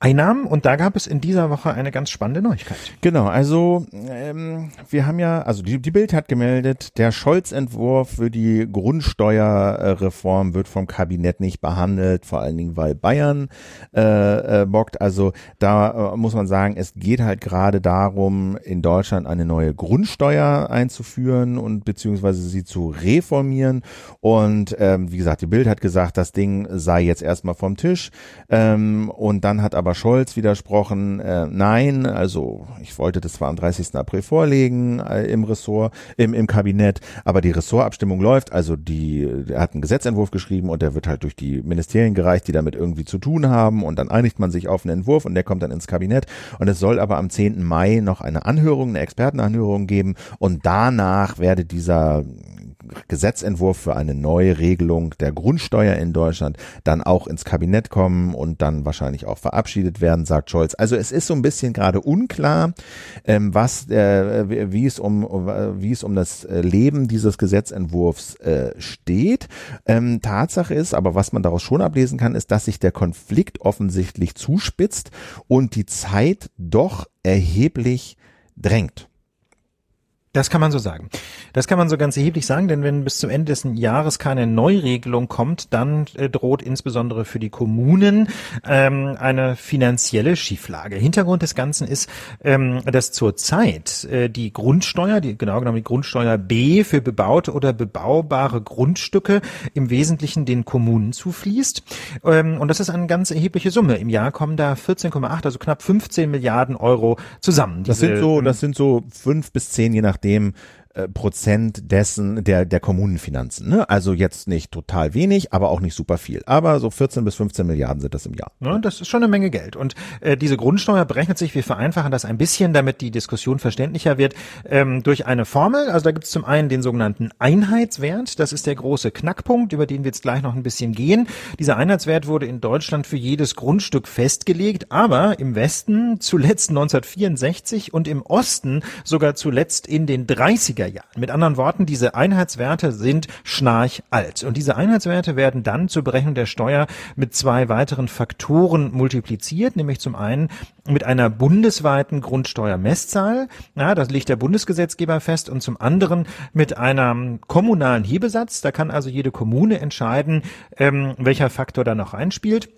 Einnahmen und da gab es in dieser Woche eine ganz spannende Neuigkeit. Genau, also ähm, wir haben ja, also die, die Bild hat gemeldet, der Scholz-Entwurf für die Grundsteuerreform wird vom Kabinett nicht behandelt, vor allen Dingen, weil Bayern äh, äh, bockt. Also da äh, muss man sagen, es geht halt gerade darum, in Deutschland eine neue Grundsteuer einzuführen und beziehungsweise sie zu reformieren. Und ähm, wie gesagt, die Bild hat gesagt, das Ding sei jetzt erstmal vom Tisch. Ähm, und dann hat aber aber Scholz widersprochen, äh, nein, also ich wollte das zwar am 30. April vorlegen äh, im Ressort, im, im Kabinett, aber die Ressortabstimmung läuft, also die, er hat einen Gesetzentwurf geschrieben und der wird halt durch die Ministerien gereicht, die damit irgendwie zu tun haben und dann einigt man sich auf einen Entwurf und der kommt dann ins Kabinett und es soll aber am 10. Mai noch eine Anhörung, eine Expertenanhörung geben und danach werde dieser Gesetzentwurf für eine neue Regelung der Grundsteuer in Deutschland dann auch ins Kabinett kommen und dann wahrscheinlich auch verabschiedet werden, sagt Scholz. Also es ist so ein bisschen gerade unklar, ähm, was, äh, wie es um, wie es um das Leben dieses Gesetzentwurfs äh, steht. Ähm, Tatsache ist, aber was man daraus schon ablesen kann, ist, dass sich der Konflikt offensichtlich zuspitzt und die Zeit doch erheblich drängt. Das kann man so sagen. Das kann man so ganz erheblich sagen, denn wenn bis zum Ende des Jahres keine Neuregelung kommt, dann äh, droht insbesondere für die Kommunen ähm, eine finanzielle Schieflage. Hintergrund des Ganzen ist, ähm, dass zurzeit äh, die Grundsteuer, die genau genommen die Grundsteuer B für bebaute oder bebaubare Grundstücke im Wesentlichen den Kommunen zufließt. Ähm, und das ist eine ganz erhebliche Summe. Im Jahr kommen da 14,8, also knapp 15 Milliarden Euro zusammen. Das Diese, sind so, das sind so fünf bis zehn, je nachdem dem äh, Prozent dessen der der Kommunenfinanzen. Ne? Also jetzt nicht total wenig, aber auch nicht super viel. Aber so 14 bis 15 Milliarden sind das im Jahr. Ja, das ist schon eine Menge Geld. Und äh, diese Grundsteuer berechnet sich, wir vereinfachen das ein bisschen, damit die Diskussion verständlicher wird, ähm, durch eine Formel. Also da gibt es zum einen den sogenannten Einheitswert. Das ist der große Knackpunkt, über den wir jetzt gleich noch ein bisschen gehen. Dieser Einheitswert wurde in Deutschland für jedes Grundstück festgelegt, aber im Westen zuletzt 1964 und im Osten sogar zuletzt in den 30er Jahren. Mit anderen Worten, diese Einheitswerte sind schnarchalt. Und diese Einheitswerte werden dann zur Berechnung der Steuer mit zwei weiteren Faktoren multipliziert, nämlich zum einen mit einer bundesweiten Grundsteuermesszahl, ja, das legt der Bundesgesetzgeber fest, und zum anderen mit einem kommunalen Hebesatz. Da kann also jede Kommune entscheiden, ähm, welcher Faktor da noch einspielt.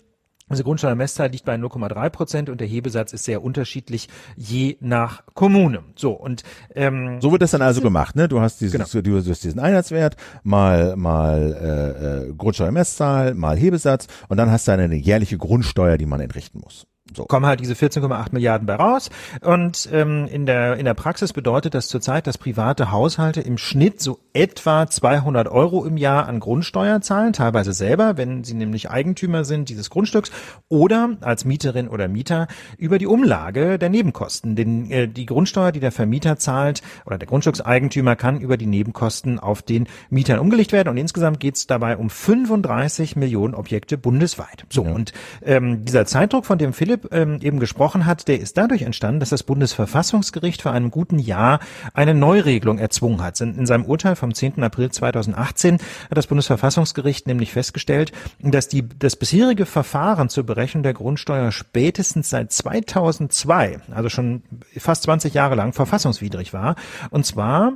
Also Grundsteuermesszahl liegt bei 0,3 Prozent und der Hebesatz ist sehr unterschiedlich je nach Kommune. So und ähm, so wird das dann also gemacht, ne? Du hast dieses, genau. du hast diesen Einheitswert mal mal äh, äh, Grundsteuermesszahl mal Hebesatz und dann hast du eine jährliche Grundsteuer, die man entrichten muss. So. Kommen halt diese 14,8 Milliarden bei raus. Und ähm, in, der, in der Praxis bedeutet das zurzeit, dass private Haushalte im Schnitt so etwa 200 Euro im Jahr an Grundsteuer zahlen, teilweise selber, wenn sie nämlich Eigentümer sind dieses Grundstücks, oder als Mieterin oder Mieter über die Umlage der Nebenkosten. Denn äh, die Grundsteuer, die der Vermieter zahlt, oder der Grundstückseigentümer kann über die Nebenkosten auf den Mietern umgelegt werden. Und insgesamt geht es dabei um 35 Millionen Objekte bundesweit. So, ja. und ähm, dieser Zeitdruck, von dem Philipp Philipp ähm, eben gesprochen hat, der ist dadurch entstanden, dass das Bundesverfassungsgericht vor einem guten Jahr eine Neuregelung erzwungen hat. In, in seinem Urteil vom 10. April 2018 hat das Bundesverfassungsgericht nämlich festgestellt, dass die, das bisherige Verfahren zur Berechnung der Grundsteuer spätestens seit 2002, also schon fast 20 Jahre lang, verfassungswidrig war. Und zwar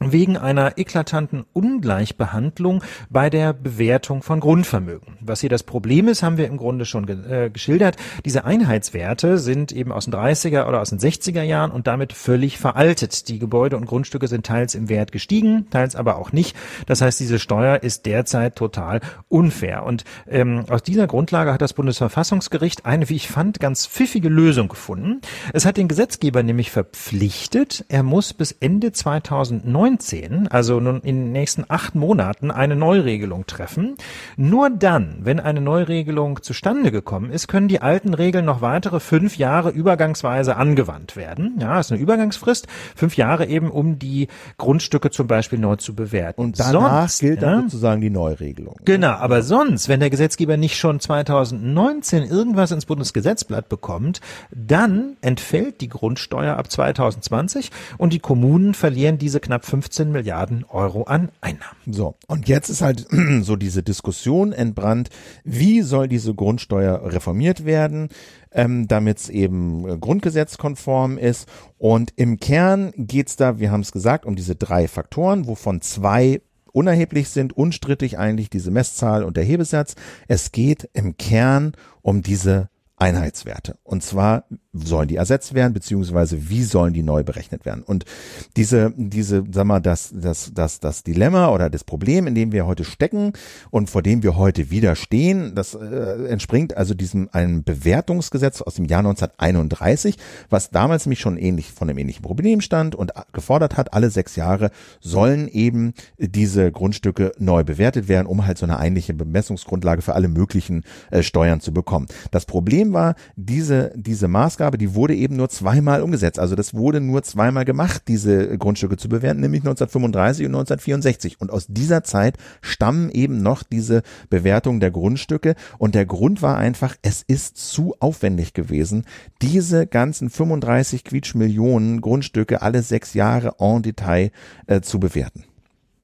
wegen einer eklatanten Ungleichbehandlung bei der Bewertung von Grundvermögen. Was hier das Problem ist, haben wir im Grunde schon ge äh, geschildert. Diese Einheitswerte sind eben aus den 30er oder aus den 60er Jahren und damit völlig veraltet. Die Gebäude und Grundstücke sind teils im Wert gestiegen, teils aber auch nicht. Das heißt, diese Steuer ist derzeit total unfair. Und ähm, aus dieser Grundlage hat das Bundesverfassungsgericht eine, wie ich fand, ganz pfiffige Lösung gefunden. Es hat den Gesetzgeber nämlich verpflichtet, er muss bis Ende 2009 2019, also nun in den nächsten acht Monaten, eine Neuregelung treffen. Nur dann, wenn eine Neuregelung zustande gekommen ist, können die alten Regeln noch weitere fünf Jahre übergangsweise angewandt werden. Ja, ist eine Übergangsfrist, fünf Jahre eben, um die Grundstücke zum Beispiel neu zu bewerten. Und danach sonst, gilt dann ja, sozusagen die Neuregelung. Genau, aber sonst, wenn der Gesetzgeber nicht schon 2019 irgendwas ins Bundesgesetzblatt bekommt, dann entfällt die Grundsteuer ab 2020 und die Kommunen verlieren diese knapp 15 Milliarden Euro an Einnahmen. So, und jetzt ist halt (clears throat) so diese Diskussion entbrannt, wie soll diese Grundsteuer reformiert werden, ähm, damit es eben äh, grundgesetzkonform ist. Und im Kern geht's da, wir haben es gesagt, um diese drei Faktoren, wovon zwei unerheblich sind, unstrittig eigentlich diese Messzahl und der Hebesatz. Es geht im Kern um diese Einheitswerte. Und zwar sollen die ersetzt werden, beziehungsweise wie sollen die neu berechnet werden? Und diese, diese, sag mal, das, das, das, das Dilemma oder das Problem, in dem wir heute stecken und vor dem wir heute wieder stehen, das äh, entspringt also diesem einem Bewertungsgesetz aus dem Jahr 1931, was damals nämlich schon ähnlich von einem ähnlichen Problem stand und gefordert hat, alle sechs Jahre sollen eben diese Grundstücke neu bewertet werden, um halt so eine eigentliche Bemessungsgrundlage für alle möglichen äh, Steuern zu bekommen. Das Problem war, diese, diese Maßgabe die wurde eben nur zweimal umgesetzt. Also das wurde nur zweimal gemacht, diese Grundstücke zu bewerten, nämlich 1935 und 1964. Und aus dieser Zeit stammen eben noch diese Bewertungen der Grundstücke. Und der Grund war einfach, es ist zu aufwendig gewesen, diese ganzen 35 Quietschmillionen Grundstücke alle sechs Jahre en Detail äh, zu bewerten.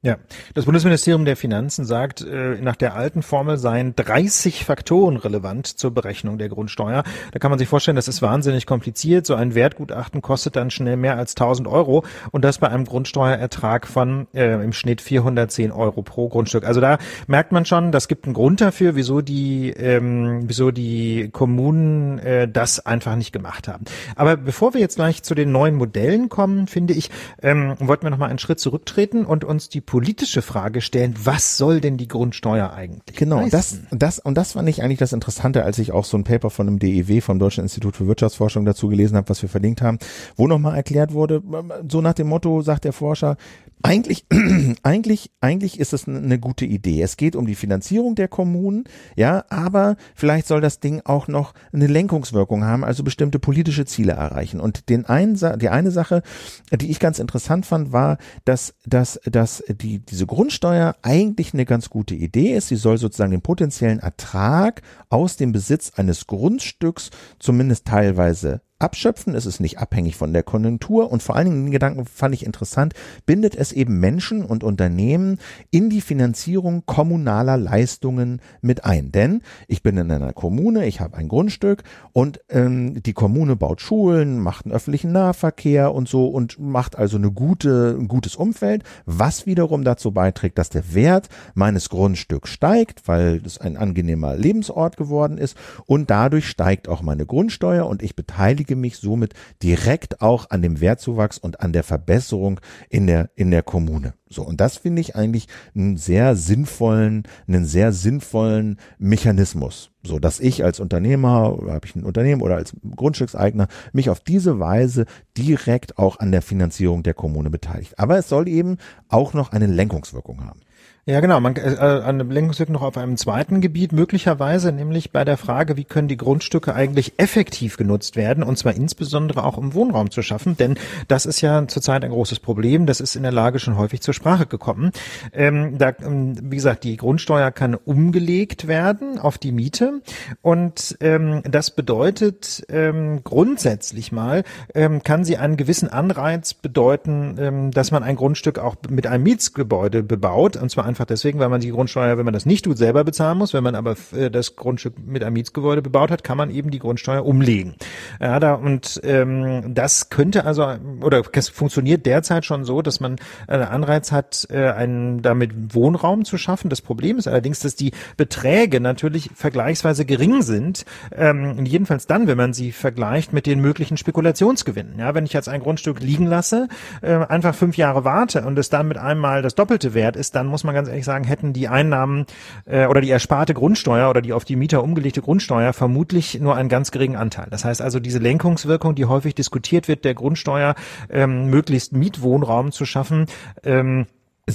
Ja, das Bundesministerium der Finanzen sagt, äh, nach der alten Formel seien 30 Faktoren relevant zur Berechnung der Grundsteuer. Da kann man sich vorstellen, das ist wahnsinnig kompliziert. So ein Wertgutachten kostet dann schnell mehr als 1000 Euro und das bei einem Grundsteuerertrag von äh, im Schnitt 410 Euro pro Grundstück. Also da merkt man schon, das gibt einen Grund dafür, wieso die, ähm, wieso die Kommunen äh, das einfach nicht gemacht haben. Aber bevor wir jetzt gleich zu den neuen Modellen kommen, finde ich, ähm, wollten wir noch mal einen Schritt zurücktreten und uns die politische Frage stellen, was soll denn die Grundsteuer eigentlich? Genau, leisten? das, das, und das fand ich eigentlich das Interessante, als ich auch so ein Paper von dem DEW, vom Deutschen Institut für Wirtschaftsforschung dazu gelesen habe, was wir verlinkt haben, wo nochmal erklärt wurde, so nach dem Motto, sagt der Forscher, eigentlich, (clears throat) eigentlich, eigentlich ist es eine gute Idee. Es geht um die Finanzierung der Kommunen, ja, aber vielleicht soll das Ding auch noch eine Lenkungswirkung haben, also bestimmte politische Ziele erreichen. Und den einen, die eine Sache, die ich ganz interessant fand, war, dass, dass, dass die, diese Grundsteuer eigentlich eine ganz gute Idee ist. Sie soll sozusagen den potenziellen Ertrag aus dem Besitz eines Grundstücks zumindest teilweise abschöpfen, es ist nicht abhängig von der Konjunktur. Und vor allen Dingen den Gedanken fand ich interessant, bindet es eben Menschen und Unternehmen in die Finanzierung kommunaler Leistungen mit ein. Denn ich bin in einer Kommune, ich habe ein Grundstück und ähm, die Kommune baut Schulen, macht einen öffentlichen Nahverkehr und so und macht also eine gute, ein gutes Umfeld, was wiederum dazu beiträgt, dass der Wert meines Grundstücks steigt, weil es ein angenehmer Lebensort geworden ist. Und dadurch steigt auch meine Grundsteuer und ich beteilige beteilige mich somit direkt auch an dem Wertzuwachs und an der Verbesserung in der, in der Kommune. So. Und das finde ich eigentlich einen sehr sinnvollen, einen sehr sinnvollen Mechanismus. So, dass ich als Unternehmer, habe ich ein Unternehmen oder als Grundstückseigner mich auf diese Weise direkt auch an der Finanzierung der Kommune beteiligt. Aber es soll eben auch noch eine Lenkungswirkung haben. Ja, genau. Man, äh, eine Lenkungswirkung noch auf einem zweiten Gebiet, möglicherweise nämlich bei der Frage, wie können die Grundstücke eigentlich effektiv genutzt werden, und zwar insbesondere auch um Wohnraum zu schaffen, denn das ist ja zurzeit ein großes Problem. Das ist in der Lage schon häufig zur Sprache gekommen. Ähm, da, ähm, wie gesagt, die Grundsteuer kann umgelegt werden auf die Miete und ähm, das bedeutet ähm, grundsätzlich mal, ähm, kann sie einen gewissen Anreiz bedeuten, ähm, dass man ein Grundstück auch mit einem Mietsgebäude bebaut, und zwar einfach deswegen, weil man die Grundsteuer, wenn man das nicht tut, selber bezahlen muss. Wenn man aber äh, das Grundstück mit einem Mietsgebäude bebaut hat, kann man eben die Grundsteuer umlegen. Ja, da, und ähm, das könnte also, oder es funktioniert derzeit schon so, dass man einen Anreiz hat, äh, einen damit Wohnraum zu schaffen. Das Problem ist allerdings, dass die Beträge natürlich vergleichsweise gering sind. Ähm, jedenfalls dann, wenn man sie vergleicht mit den möglichen Spekulationsgewinnen. Ja, wenn ich jetzt ein Grundstück liegen lasse, äh, einfach fünf Jahre warte und es dann mit einmal das Doppelte wert ist, dann muss man ganz ehrlich sagen, hätten die Einnahmen äh, oder die ersparte Grundsteuer oder die auf die Mieter umgelegte Grundsteuer vermutlich nur einen ganz geringen Anteil. Das heißt also, diese Lenkungswirkung, die häufig diskutiert wird, der Grundsteuer ähm, möglichst Mietwohnraum zu schaffen, ähm,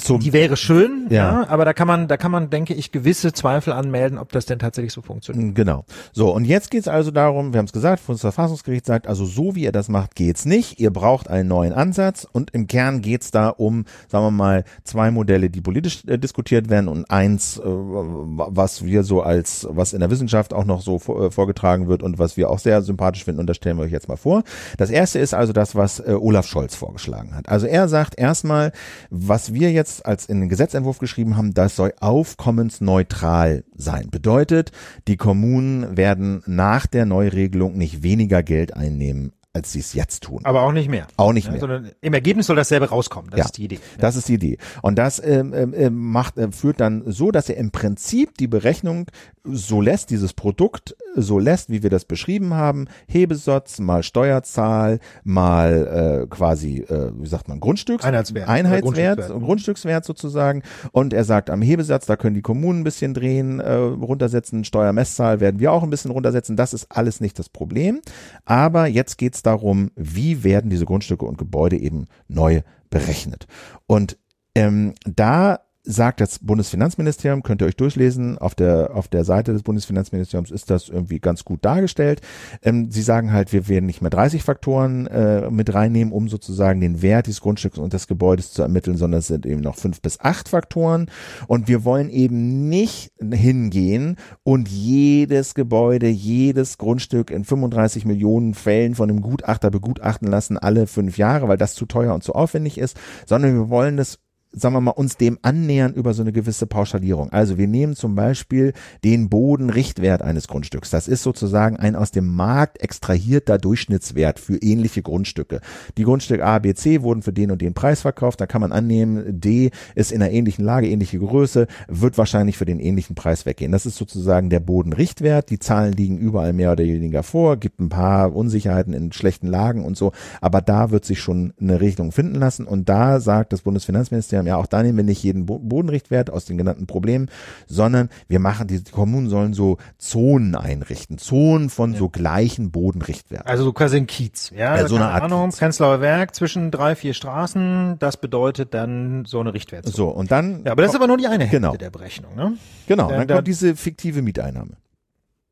so, die wäre schön, ja. ja. aber da kann man, da kann man, denke ich, gewisse Zweifel anmelden, ob das denn tatsächlich so funktioniert. Genau. So, und jetzt geht's also darum, wir haben es gesagt, das Verfassungsgericht sagt, also so wie ihr das macht, geht's nicht. Ihr braucht einen neuen Ansatz und im Kern geht's da um, sagen wir mal, zwei Modelle, die politisch äh, diskutiert werden und eins, äh, was wir so als, was in der Wissenschaft auch noch so vor, äh, vorgetragen wird und was wir auch sehr sympathisch finden und das stellen wir euch jetzt mal vor. Das erste ist also das, was äh, Olaf Scholz vorgeschlagen hat. Also er sagt erstmal, was wir jetzt als in den Gesetzentwurf geschrieben haben, das soll aufkommensneutral sein. Bedeutet, die Kommunen werden nach der Neuregelung nicht weniger Geld einnehmen als sie es jetzt tun. Aber auch nicht mehr. Auch nicht mehr. Sondern im Ergebnis soll dasselbe rauskommen. Das ja, ist die Idee. Das ist die Idee. Und das ähm, ähm, äh, macht äh, führt dann so, dass er im Prinzip die Berechnung so lässt, dieses Produkt so lässt, wie wir das beschrieben haben, Hebesatz mal Steuerzahl mal äh, quasi, äh, wie sagt man, Grundstücks Einheitswert, Einheitswert, Grundstückswert. Grundstückswert sozusagen. Und er sagt, am Hebesatz, da können die Kommunen ein bisschen drehen, äh, runtersetzen, Steuermesszahl werden wir auch ein bisschen runtersetzen. Das ist alles nicht das Problem. Aber jetzt geht's darum, wie werden diese Grundstücke und Gebäude eben neu berechnet. Und ähm, da sagt das Bundesfinanzministerium, könnt ihr euch durchlesen, auf der, auf der Seite des Bundesfinanzministeriums ist das irgendwie ganz gut dargestellt. Ähm, sie sagen halt, wir werden nicht mehr 30 Faktoren äh, mit reinnehmen, um sozusagen den Wert des Grundstücks und des Gebäudes zu ermitteln, sondern es sind eben noch fünf bis acht Faktoren. Und wir wollen eben nicht hingehen und jedes Gebäude, jedes Grundstück in 35 Millionen Fällen von einem Gutachter begutachten lassen, alle fünf Jahre, weil das zu teuer und zu aufwendig ist, sondern wir wollen das sagen wir mal, uns dem annähern über so eine gewisse Pauschalierung. Also wir nehmen zum Beispiel den Bodenrichtwert eines Grundstücks. Das ist sozusagen ein aus dem Markt extrahierter Durchschnittswert für ähnliche Grundstücke. Die Grundstücke A, B, C wurden für den und den Preis verkauft. Da kann man annehmen, D ist in einer ähnlichen Lage, ähnliche Größe, wird wahrscheinlich für den ähnlichen Preis weggehen. Das ist sozusagen der Bodenrichtwert. Die Zahlen liegen überall mehr oder weniger vor, gibt ein paar Unsicherheiten in schlechten Lagen und so. Aber da wird sich schon eine Regelung finden lassen. Und da sagt das Bundesfinanzministerium, ja, auch da nehmen wir nicht jeden Bodenrichtwert aus den genannten Problemen, sondern wir machen, die Kommunen sollen so Zonen einrichten, Zonen von ja. so gleichen Bodenrichtwerten. Also so quasi ein Kiez, ja, ja so eine Art Ahnung, Prenzlauer Werk zwischen drei, vier Straßen, das bedeutet dann so eine Richtwertzone. So, und dann. Ja, aber das ist aber nur die eine Hälfte genau. der Berechnung, ne? Genau, dann, dann kommt diese fiktive Mieteinnahme.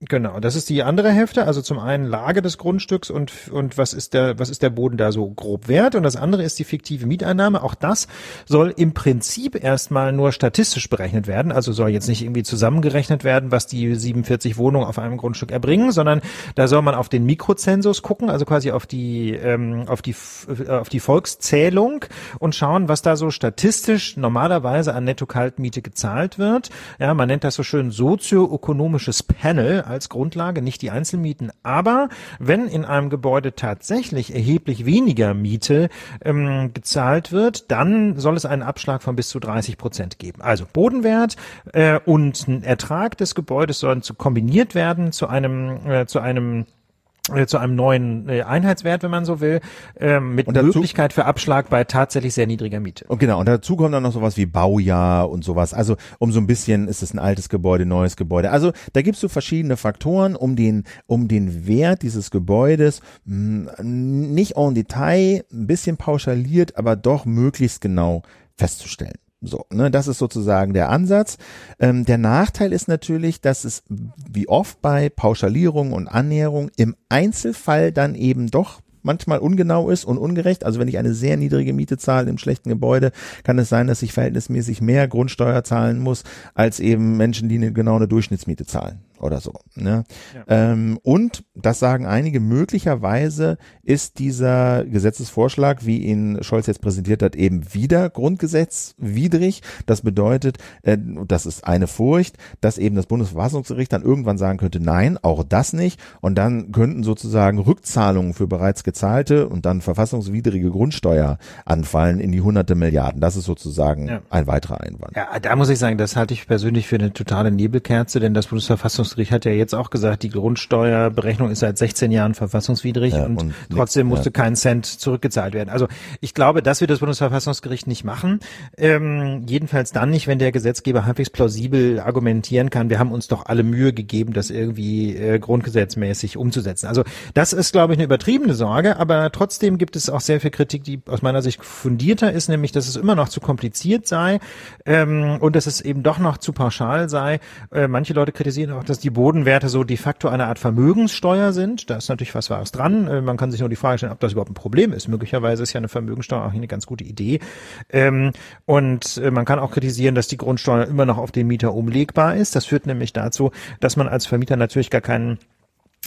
Genau, das ist die andere Hälfte, also zum einen Lage des Grundstücks und, und was ist der, was ist der Boden da so grob wert und das andere ist die fiktive Mieteinnahme. Auch das soll im Prinzip erstmal nur statistisch berechnet werden, also soll jetzt nicht irgendwie zusammengerechnet werden, was die 47 Wohnungen auf einem Grundstück erbringen, sondern da soll man auf den Mikrozensus gucken, also quasi auf die, ähm, auf die, auf die Volkszählung und schauen, was da so statistisch normalerweise an Netto-Kaltmiete gezahlt wird. Ja, man nennt das so schön sozioökonomisches Panel, als Grundlage, nicht die Einzelmieten. Aber wenn in einem Gebäude tatsächlich erheblich weniger Miete ähm, gezahlt wird, dann soll es einen Abschlag von bis zu 30 Prozent geben. Also Bodenwert äh, und Ertrag des Gebäudes sollen zu kombiniert werden zu einem äh, zu einem zu einem neuen äh, Einheitswert, wenn man so will, ähm, mit dazu, Möglichkeit für Abschlag bei tatsächlich sehr niedriger Miete. Und genau, und dazu kommt dann noch sowas wie Baujahr und sowas. Also um so ein bisschen ist es ein altes Gebäude, neues Gebäude. Also da gibst du verschiedene Faktoren, um den, um den Wert dieses Gebäudes hm, nicht en Detail, ein bisschen pauschaliert, aber doch möglichst genau festzustellen. So, ne, das ist sozusagen der Ansatz. Ähm, der Nachteil ist natürlich, dass es wie oft bei Pauschalierung und Annäherung im Einzelfall dann eben doch manchmal ungenau ist und ungerecht. Also wenn ich eine sehr niedrige Miete zahle im schlechten Gebäude, kann es sein, dass ich verhältnismäßig mehr Grundsteuer zahlen muss, als eben Menschen, die eine, genau eine Durchschnittsmiete zahlen. Oder so. Ne? Ja. Ähm, und das sagen einige, möglicherweise ist dieser Gesetzesvorschlag, wie ihn Scholz jetzt präsentiert hat, eben wieder grundgesetzwidrig. Das bedeutet, äh, das ist eine Furcht, dass eben das Bundesverfassungsgericht dann irgendwann sagen könnte, nein, auch das nicht. Und dann könnten sozusagen Rückzahlungen für bereits gezahlte und dann verfassungswidrige Grundsteuer anfallen in die hunderte Milliarden. Das ist sozusagen ja. ein weiterer Einwand. Ja, da muss ich sagen, das halte ich persönlich für eine totale Nebelkerze, denn das Bundesverfassungsgericht hat ja jetzt auch gesagt, die Grundsteuerberechnung ist seit 16 Jahren verfassungswidrig ja, und, und, trotzdem musste ja. kein Cent zurückgezahlt werden. Also ich glaube, das wird das Bundesverfassungsgericht nicht machen. Ähm, jedenfalls dann nicht, wenn der Gesetzgeber halbwegs plausibel argumentieren kann, wir haben uns doch alle Mühe gegeben, das irgendwie äh, grundgesetzmäßig umzusetzen. Also das ist, glaube ich, eine übertriebene Sorge, aber trotzdem gibt es auch sehr viel Kritik, die aus meiner Sicht fundierter ist, nämlich, dass es immer noch zu kompliziert sei ähm, und dass es eben doch noch zu pauschal sei. Äh, manche Leute kritisieren auch, dass die Bodenwerte so de facto eine Art Vermögenssteuer sind. Da ist natürlich was Wahres dran. Äh, man kann sich nur die Frage stellen, ob das überhaupt ein Problem ist. Möglicherweise ist ja eine Vermögensteuer auch eine ganz gute Idee. Ähm, und äh, man kann auch kritisieren, dass die Grundsteuer immer noch auf den Mieter umlegbar ist. Das führt nämlich dazu, dass man als Vermieter natürlich gar keinen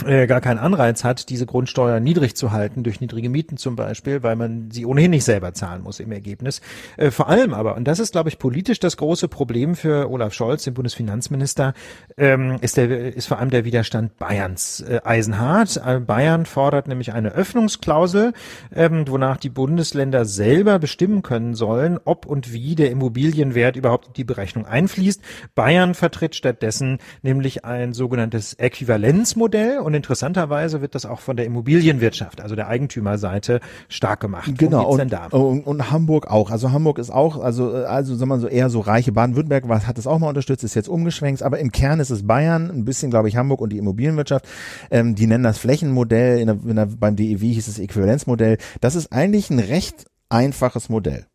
gar keinen Anreiz hat, diese Grundsteuer niedrig zu halten, durch niedrige Mieten zum Beispiel, weil man sie ohnehin nicht selber zahlen muss im Ergebnis. Äh, vor allem aber, und das ist, glaube ich, politisch das große Problem für Olaf Scholz, den Bundesfinanzminister, ähm, ist, der, ist vor allem der Widerstand Bayerns äh, eisenhart. Äh, Bayern fordert nämlich eine Öffnungsklausel, ähm, wonach die Bundesländer selber bestimmen können sollen, ob und wie der Immobilienwert überhaupt in die Berechnung einfließt. Bayern vertritt stattdessen nämlich ein sogenanntes Äquivalenzmodell und interessanterweise wird das auch von der Immobilienwirtschaft, also der Eigentümerseite, stark gemacht. Genau. Und, und, und, Hamburg auch. Also Hamburg ist auch, also, also sagen wir so eher so reiche Baden-Württemberg hat das auch mal unterstützt, ist jetzt umgeschwenkt, aber im Kern ist es Bayern, ein bisschen, glaube ich, Hamburg und die Immobilienwirtschaft. Ähm, die nennen das Flächenmodell, in der, in der, beim DEW hieß es Äquivalenzmodell. Das ist eigentlich ein recht einfaches Modell.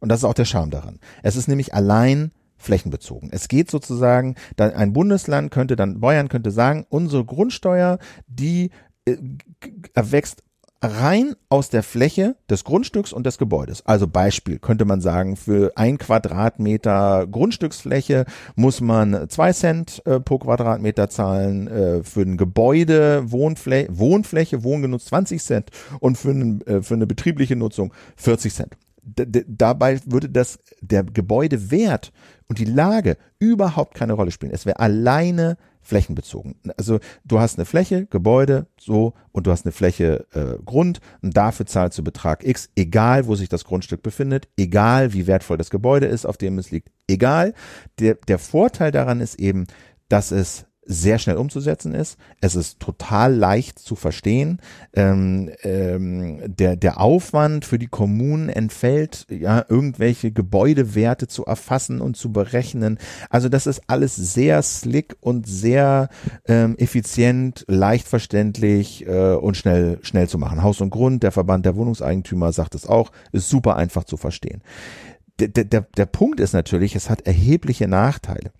Und das ist auch der Charme daran. Es ist nämlich allein flächenbezogen. Es geht sozusagen, ein Bundesland könnte dann, Bayern könnte sagen, unsere Grundsteuer, die äh, erwächst rein aus der Fläche des Grundstücks und des Gebäudes. Also Beispiel könnte man sagen, für ein Quadratmeter Grundstücksfläche muss man zwei Cent äh, pro Quadratmeter zahlen, äh, für ein Gebäude Wohnfläche, Wohnfläche, Wohngenutz 20 Cent und für, einen, äh, für eine betriebliche Nutzung 40 Cent dabei würde das der Gebäudewert und die Lage überhaupt keine Rolle spielen. Es wäre alleine flächenbezogen. Also du hast eine Fläche, Gebäude, so, und du hast eine Fläche äh, Grund und dafür zahlst du Betrag X, egal wo sich das Grundstück befindet, egal wie wertvoll das Gebäude ist, auf dem es liegt, egal. Der, der Vorteil daran ist eben, dass es sehr schnell umzusetzen ist. Es ist total leicht zu verstehen. Ähm, ähm, der, der Aufwand für die Kommunen entfällt, ja, irgendwelche Gebäudewerte zu erfassen und zu berechnen. Also das ist alles sehr slick und sehr ähm, effizient, leicht verständlich äh, und schnell, schnell zu machen. Haus und Grund, der Verband der Wohnungseigentümer sagt es auch, ist super einfach zu verstehen. Der, der, der Punkt ist natürlich, es hat erhebliche Nachteile.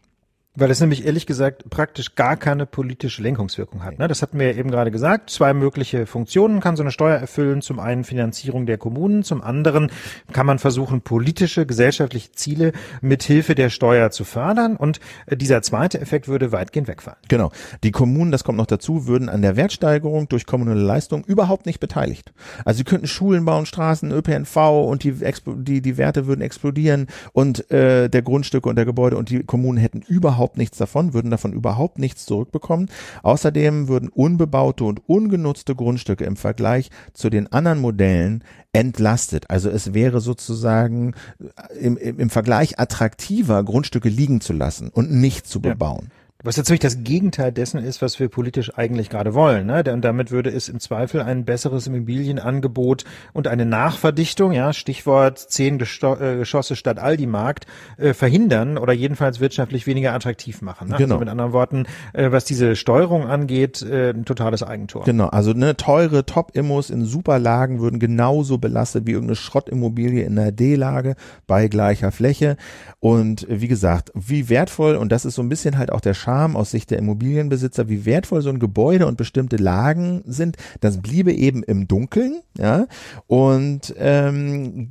Weil es nämlich ehrlich gesagt praktisch gar keine politische Lenkungswirkung hat. Ne? Das hatten wir ja eben gerade gesagt. Zwei mögliche Funktionen kann so eine Steuer erfüllen. Zum einen Finanzierung der Kommunen, zum anderen kann man versuchen, politische, gesellschaftliche Ziele mit Hilfe der Steuer zu fördern. Und äh, dieser zweite Effekt würde weitgehend wegfallen. Genau. Die Kommunen, das kommt noch dazu, würden an der Wertsteigerung durch kommunale Leistung überhaupt nicht beteiligt. Also sie könnten Schulen bauen, Straßen, ÖPNV und die, die, die Werte würden explodieren und äh, der Grundstücke und der Gebäude und die Kommunen hätten überhaupt überhaupt nichts davon, würden davon überhaupt nichts zurückbekommen. Außerdem würden unbebaute und ungenutzte Grundstücke im Vergleich zu den anderen Modellen entlastet. Also es wäre sozusagen im, im Vergleich attraktiver, Grundstücke liegen zu lassen und nicht zu bebauen. Ja. Was natürlich das Gegenteil dessen ist, was wir politisch eigentlich gerade wollen. Ne? Und damit würde es im Zweifel ein besseres Immobilienangebot und eine Nachverdichtung, ja, Stichwort zehn äh, Geschosse statt Aldi-Markt, äh, verhindern oder jedenfalls wirtschaftlich weniger attraktiv machen. Ne? Genau. Also mit anderen Worten, äh, was diese Steuerung angeht, äh, ein totales Eigentor. Genau, also ne, teure Top-Immos in Superlagen würden genauso belastet wie irgendeine Schrottimmobilie in einer D-Lage bei gleicher Fläche. Und wie gesagt, wie wertvoll, und das ist so ein bisschen halt auch der Schaden, Scham aus Sicht der Immobilienbesitzer, wie wertvoll so ein Gebäude und bestimmte Lagen sind. Das bliebe eben im Dunkeln, ja. Und ähm,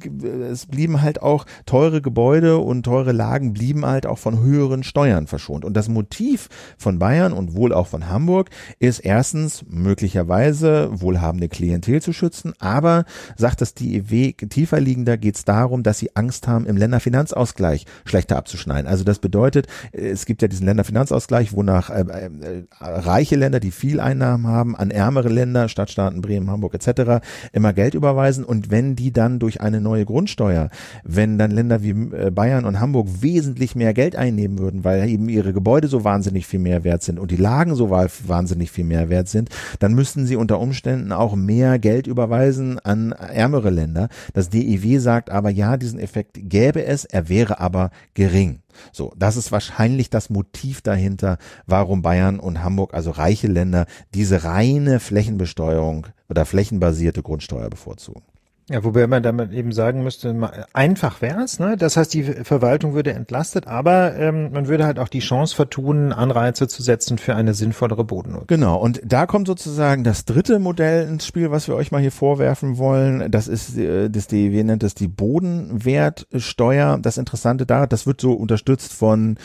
es blieben halt auch teure Gebäude und teure Lagen blieben halt auch von höheren Steuern verschont. Und das Motiv von Bayern und wohl auch von Hamburg ist erstens möglicherweise wohlhabende Klientel zu schützen, aber sagt das DEW tiefer liegender geht es darum, dass sie Angst haben, im Länderfinanzausgleich schlechter abzuschneiden. Also das bedeutet, es gibt ja diesen Länderfinanzausgleich, wonach äh, äh, reiche Länder, die viel Einnahmen haben, an ärmere Länder, Stadtstaaten, Bremen, Hamburg etc. immer Geld überweisen und wenn die dann durch eine neue Grundsteuer, wenn dann Länder wie äh, Bayern und Hamburg wesentlich mehr Geld einnehmen würden, weil eben ihre Gebäude so wahnsinnig viel mehr wert sind und die Lagen so wahnsinnig viel mehr wert sind, dann müssten sie unter Umständen auch mehr Geld überweisen an ärmere Länder. Das DIW sagt aber, ja, diesen Effekt gäbe es, er wäre aber gering. So, das ist wahrscheinlich das Motiv dahinter, warum Bayern und Hamburg, also reiche Länder, diese reine Flächenbesteuerung oder flächenbasierte Grundsteuer bevorzugen. Ja, wobei man damit eben sagen müsste, einfach wäre es, ne? Das heißt, die Verwaltung würde entlastet, aber ähm, man würde halt auch die Chance vertun, Anreize zu setzen für eine sinnvollere Bodennutzung. Genau, und da kommt sozusagen das dritte Modell ins Spiel, was wir euch mal hier vorwerfen wollen. Das ist äh, das DEW nennt das die Bodenwertsteuer. Das Interessante da, das wird so unterstützt von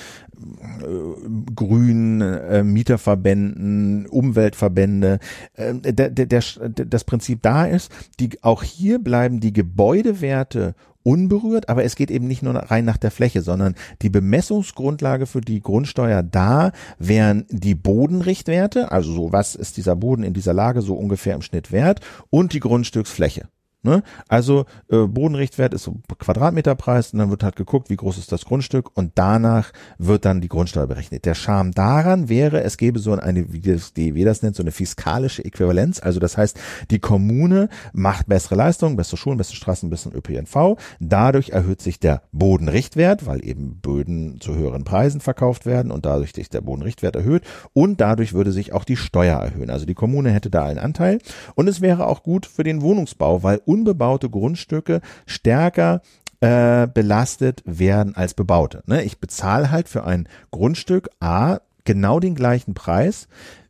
äh, Grün, äh, Mieterverbänden, Umweltverbände. Äh, der, der, der, das Prinzip da ist, die, auch hier bleiben die Gebäudewerte unberührt, aber es geht eben nicht nur rein nach der Fläche, sondern die Bemessungsgrundlage für die Grundsteuer da wären die Bodenrichtwerte, also so was ist dieser Boden in dieser Lage so ungefähr im Schnitt wert und die Grundstücksfläche. Ne? Also äh, Bodenrichtwert ist so Quadratmeterpreis und dann wird halt geguckt, wie groß ist das Grundstück und danach wird dann die Grundsteuer berechnet. Der Charme daran wäre, es gäbe so eine, wie das DEW das nennt, so eine fiskalische Äquivalenz. Also das heißt, die Kommune macht bessere Leistungen, bessere Schulen, bessere Straßen, besseren ÖPNV. Dadurch erhöht sich der Bodenrichtwert, weil eben Böden zu höheren Preisen verkauft werden und dadurch sich der Bodenrichtwert erhöht und dadurch würde sich auch die Steuer erhöhen. Also die Kommune hätte da einen Anteil und es wäre auch gut für den Wohnungsbau, weil unbebaute Grundstücke stärker äh, belastet werden als bebaute. Ne? Ich bezahle halt für ein Grundstück A genau den gleichen Preis.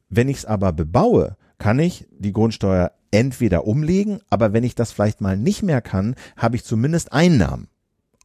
Wenn ich es aber bebaue, kann ich die Grundsteuer entweder umlegen, aber wenn ich das vielleicht mal nicht mehr kann, habe ich zumindest Einnahmen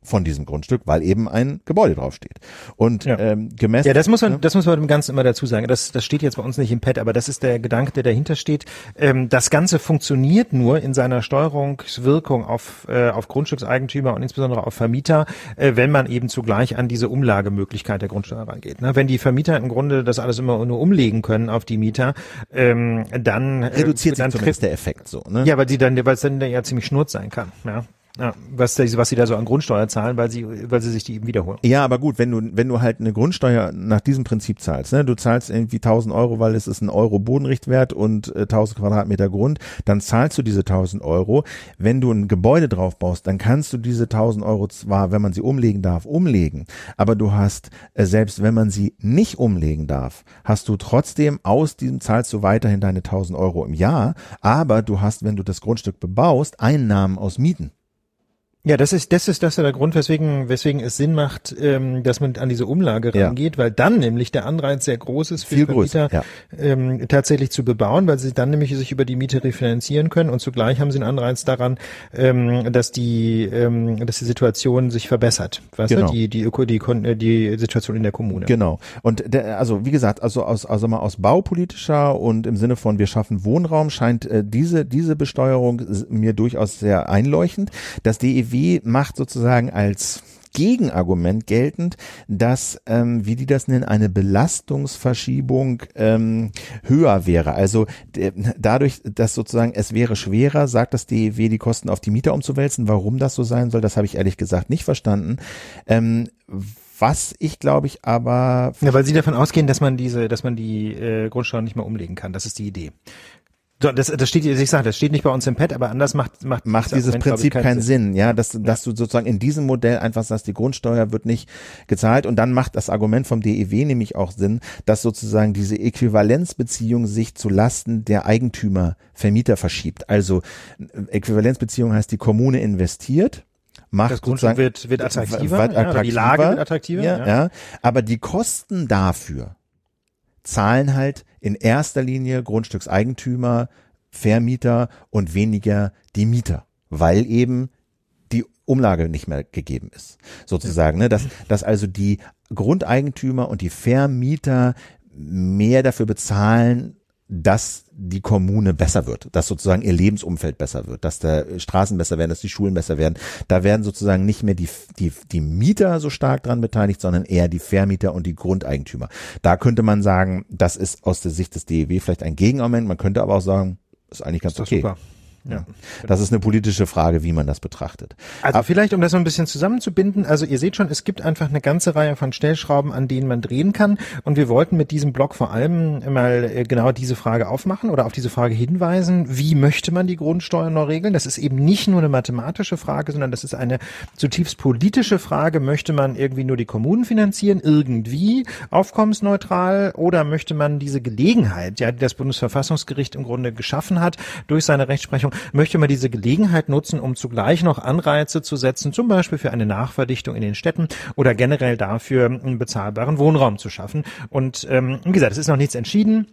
von diesem Grundstück, weil eben ein Gebäude draufsteht. Und ja. ähm, gemessen. Ja, das muss man, das muss man dem Ganzen immer dazu sagen. Das, das steht jetzt bei uns nicht im Pad, aber das ist der Gedanke, der dahinter steht. Ähm, das Ganze funktioniert nur in seiner Steuerungswirkung auf, äh, auf Grundstückseigentümer und insbesondere auf Vermieter, äh, wenn man eben zugleich an diese Umlagemöglichkeit der Grundsteuer rangeht. Ne? Wenn die Vermieter im Grunde das alles immer nur umlegen können auf die Mieter, ähm, dann äh, reduziert sich dann trifft der Effekt so. Ne? Ja, weil die dann, weil es dann ja ziemlich schnurz sein kann. Ja. Ja, was, was sie da so an Grundsteuer zahlen, weil sie, weil sie sich die eben wiederholen. Ja, aber gut, wenn du, wenn du halt eine Grundsteuer nach diesem Prinzip zahlst, ne, du zahlst irgendwie 1000 Euro, weil es ist ein Euro Bodenrichtwert und äh, 1000 Quadratmeter Grund, dann zahlst du diese 1000 Euro. Wenn du ein Gebäude drauf baust, dann kannst du diese 1000 Euro zwar, wenn man sie umlegen darf, umlegen, aber du hast, äh, selbst wenn man sie nicht umlegen darf, hast du trotzdem aus diesem zahlst du weiterhin deine 1000 Euro im Jahr, aber du hast, wenn du das Grundstück bebaust, Einnahmen aus Mieten. Ja, das ist das ist das ist der Grund, weswegen weswegen es Sinn macht, ähm, dass man an diese Umlage ja. rangeht, weil dann nämlich der Anreiz sehr groß ist für Viel Vermieter ja. ähm, tatsächlich zu bebauen, weil sie dann nämlich sich über die Miete refinanzieren können und zugleich haben sie einen Anreiz daran, ähm, dass die ähm, dass die Situation sich verbessert, weißt genau. die die Öko, die äh, die Situation in der Kommune. Genau. Und der, also wie gesagt, also aus also mal aus baupolitischer und im Sinne von wir schaffen Wohnraum scheint äh, diese diese Besteuerung mir durchaus sehr einleuchtend, dass die BW macht sozusagen als Gegenargument geltend, dass, ähm, wie die das nennen, eine Belastungsverschiebung ähm, höher wäre. Also dadurch, dass sozusagen es wäre schwerer, sagt das DEW, die Kosten auf die Mieter umzuwälzen. Warum das so sein soll, das habe ich ehrlich gesagt nicht verstanden. Ähm, was ich glaube ich aber ja, weil sie davon ausgehen, dass man diese, dass man die äh, Grundsteuer nicht mehr umlegen kann. Das ist die Idee. Das, das steht, ich sage, das steht nicht bei uns im Pad, aber anders macht macht, macht dieses Argument, Prinzip keinen, keinen Sinn. Sinn. Ja, dass, dass du sozusagen in diesem Modell einfach sagst, die Grundsteuer wird nicht gezahlt und dann macht das Argument vom DEW nämlich auch Sinn, dass sozusagen diese Äquivalenzbeziehung sich zu Lasten der Eigentümer Vermieter verschiebt. Also Äquivalenzbeziehung heißt, die Kommune investiert macht das Grundstück wird wird attraktiver, wird attraktiver ja, die Lage wird attraktiver, ja, ja. ja. aber die Kosten dafür zahlen halt in erster Linie Grundstückseigentümer, Vermieter und weniger die Mieter, weil eben die Umlage nicht mehr gegeben ist, sozusagen, ne, dass, dass also die Grundeigentümer und die Vermieter mehr dafür bezahlen, dass die Kommune besser wird, dass sozusagen ihr Lebensumfeld besser wird, dass der Straßen besser werden, dass die Schulen besser werden. Da werden sozusagen nicht mehr die, die, die Mieter so stark dran beteiligt, sondern eher die Vermieter und die Grundeigentümer. Da könnte man sagen, das ist aus der Sicht des DEW vielleicht ein Gegenargument. Man könnte aber auch sagen, ist eigentlich ganz ist okay. Super. Ja. Das ist eine politische Frage, wie man das betrachtet. Also Aber vielleicht, um das so ein bisschen zusammenzubinden, also ihr seht schon, es gibt einfach eine ganze Reihe von Stellschrauben, an denen man drehen kann. Und wir wollten mit diesem Blog vor allem mal äh, genau diese Frage aufmachen oder auf diese Frage hinweisen, wie möchte man die Grundsteuer noch regeln? Das ist eben nicht nur eine mathematische Frage, sondern das ist eine zutiefst politische Frage. Möchte man irgendwie nur die Kommunen finanzieren, irgendwie aufkommensneutral, oder möchte man diese Gelegenheit, ja, die das Bundesverfassungsgericht im Grunde geschaffen hat, durch seine Rechtsprechung möchte man diese Gelegenheit nutzen, um zugleich noch Anreize zu setzen, zum Beispiel für eine Nachverdichtung in den Städten oder generell dafür einen bezahlbaren Wohnraum zu schaffen. Und ähm, wie gesagt, es ist noch nichts entschieden.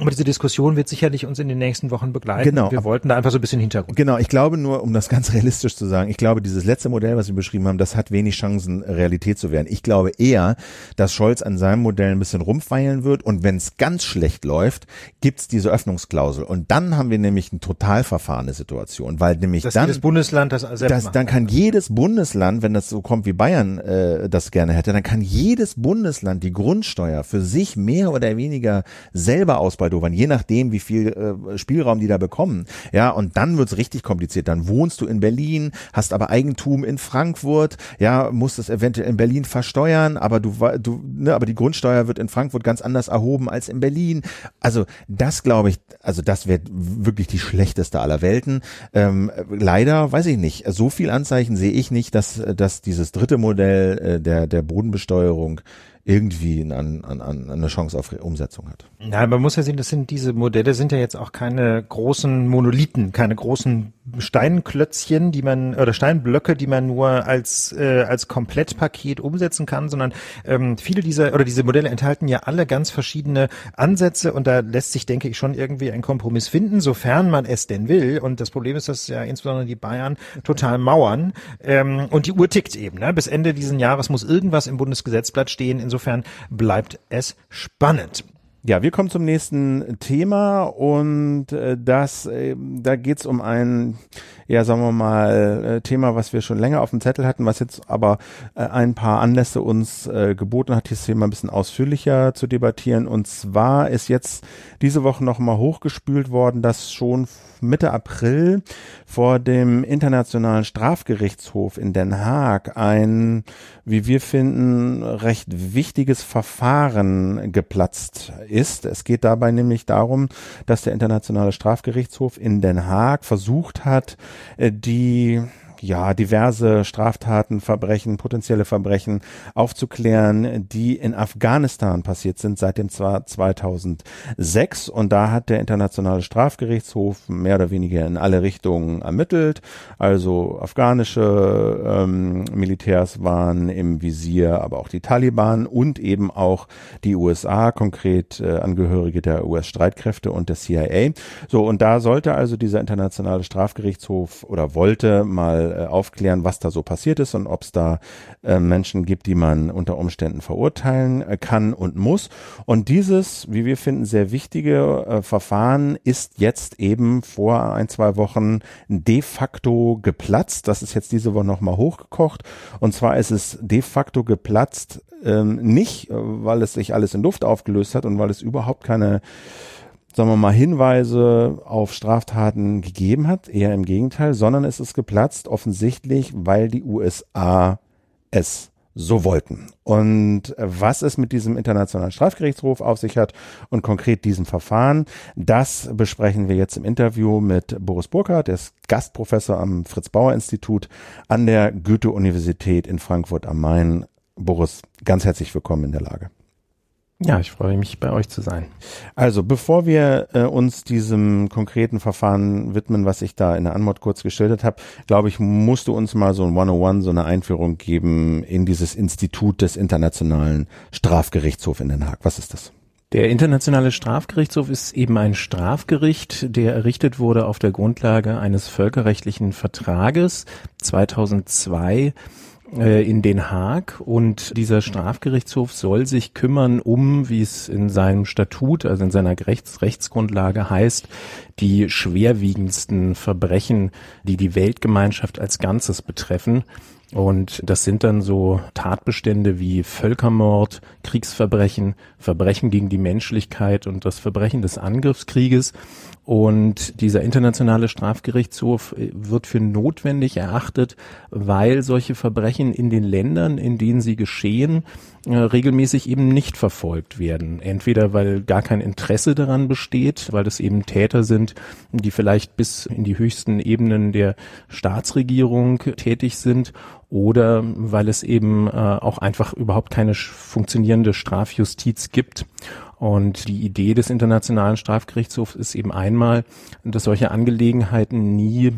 Aber diese Diskussion wird sicherlich uns in den nächsten Wochen begleiten. Genau. Wir wollten da einfach so ein bisschen Hintergrund. Genau. Ich glaube nur, um das ganz (laughs) realistisch zu sagen, ich glaube, dieses letzte Modell, was wir beschrieben haben, das hat wenig Chancen, Realität zu werden. Ich glaube eher, dass Scholz an seinem Modell ein bisschen rumfeilen wird und wenn es ganz schlecht läuft, gibt's diese Öffnungsklausel. Und dann haben wir nämlich eine total verfahrene Situation, weil nämlich dass dann jedes Bundesland das selbst das, dann kann jedes Bundesland, wenn das so kommt wie Bayern äh, das gerne hätte, dann kann jedes Bundesland die Grundsteuer für sich mehr oder weniger selber ausbauen ausbaldowern, je nachdem, wie viel äh, Spielraum die da bekommen. Ja, und dann wird's richtig kompliziert. Dann wohnst du in Berlin, hast aber Eigentum in Frankfurt, ja, musst es eventuell in Berlin versteuern, aber du, du, ne, aber die Grundsteuer wird in Frankfurt ganz anders erhoben als in Berlin. Also das glaube ich, also das wäre wirklich die schlechteste aller Welten. Ähm, leider weiß ich nicht. So viel Anzeichen sehe ich nicht, dass, dass dieses dritte Modell äh, der, der Bodenbesteuerung irgendwie an, an, an eine Chance auf Umsetzung hat. Ja, man muss ja sehen, das sind diese Modelle sind ja jetzt auch keine großen Monolithen, keine großen Steinklötzchen, die man oder Steinblöcke, die man nur als äh, als Komplettpaket umsetzen kann, sondern ähm, viele dieser oder diese Modelle enthalten ja alle ganz verschiedene Ansätze und da lässt sich, denke ich, schon irgendwie ein Kompromiss finden, sofern man es denn will. Und das Problem ist, dass ja insbesondere die Bayern total mauern ähm, und die Uhr tickt eben. Ne? Bis Ende diesen Jahres muss irgendwas im Bundesgesetzblatt stehen. Insofern bleibt es spannend. Ja, wir kommen zum nächsten Thema und äh, das, äh, da geht's um ein, ja, sagen wir mal, äh, Thema, was wir schon länger auf dem Zettel hatten, was jetzt aber ein paar Anlässe uns geboten hat, dieses Thema ein bisschen ausführlicher zu debattieren. Und zwar ist jetzt diese Woche nochmal hochgespült worden, dass schon Mitte April vor dem Internationalen Strafgerichtshof in Den Haag ein, wie wir finden, recht wichtiges Verfahren geplatzt ist. Es geht dabei nämlich darum, dass der Internationale Strafgerichtshof in Den Haag versucht hat, äh, die ja, diverse Straftaten, Verbrechen, potenzielle Verbrechen aufzuklären, die in Afghanistan passiert sind seit dem Jahr 2006. Und da hat der Internationale Strafgerichtshof mehr oder weniger in alle Richtungen ermittelt. Also afghanische ähm, Militärs waren im Visier, aber auch die Taliban und eben auch die USA, konkret äh, Angehörige der US-Streitkräfte und der CIA. So, und da sollte also dieser Internationale Strafgerichtshof oder wollte mal äh, aufklären, was da so passiert ist und ob es da äh, Menschen gibt, die man unter Umständen verurteilen äh, kann und muss. Und dieses, wie wir finden, sehr wichtige Verfahren ist jetzt eben vor ein, zwei Wochen de facto geplatzt. Das ist jetzt diese Woche nochmal hochgekocht. Und zwar ist es de facto geplatzt, ähm, nicht, weil es sich alles in Luft aufgelöst hat und weil es überhaupt keine sagen wir mal, Hinweise auf Straftaten gegeben hat, eher im Gegenteil, sondern es ist geplatzt offensichtlich, weil die USA es so wollten. Und was es mit diesem Internationalen Strafgerichtshof auf sich hat und konkret diesem Verfahren, das besprechen wir jetzt im Interview mit Boris Burkhardt, der ist Gastprofessor am Fritz-Bauer-Institut an der Goethe-Universität in Frankfurt am Main. Boris, ganz herzlich willkommen in der Lage. Ja, ich freue mich, bei euch zu sein. Also, bevor wir äh, uns diesem konkreten Verfahren widmen, was ich da in der Anmod kurz geschildert habe, glaube ich, musst du uns mal so ein 101, so eine Einführung geben in dieses Institut des Internationalen Strafgerichtshofs in Den Haag. Was ist das? Der Internationale Strafgerichtshof ist eben ein Strafgericht, der errichtet wurde auf der Grundlage eines völkerrechtlichen Vertrages 2002 äh, in Den Haag und dieser Strafgerichtshof soll sich kümmern um, wie es in seinem Statut, also in seiner Rechts Rechtsgrundlage heißt, die schwerwiegendsten Verbrechen, die die Weltgemeinschaft als Ganzes betreffen. Und das sind dann so Tatbestände wie Völkermord, Kriegsverbrechen, Verbrechen gegen die Menschlichkeit und das Verbrechen des Angriffskrieges. Und dieser internationale Strafgerichtshof äh, wird für notwendig erachtet, weil solche Verbrechen in den Ländern, in denen sie geschehen, äh, regelmäßig eben nicht verfolgt werden. Entweder weil gar kein Interesse daran besteht, weil das eben Täter sind, die vielleicht bis in die höchsten Ebenen der Staatsregierung tätig sind oder weil es eben äh, auch einfach überhaupt keine funktionierende Strafjustiz gibt. Und die Idee des Internationalen Strafgerichtshofs ist eben einmal, dass solche Angelegenheiten nie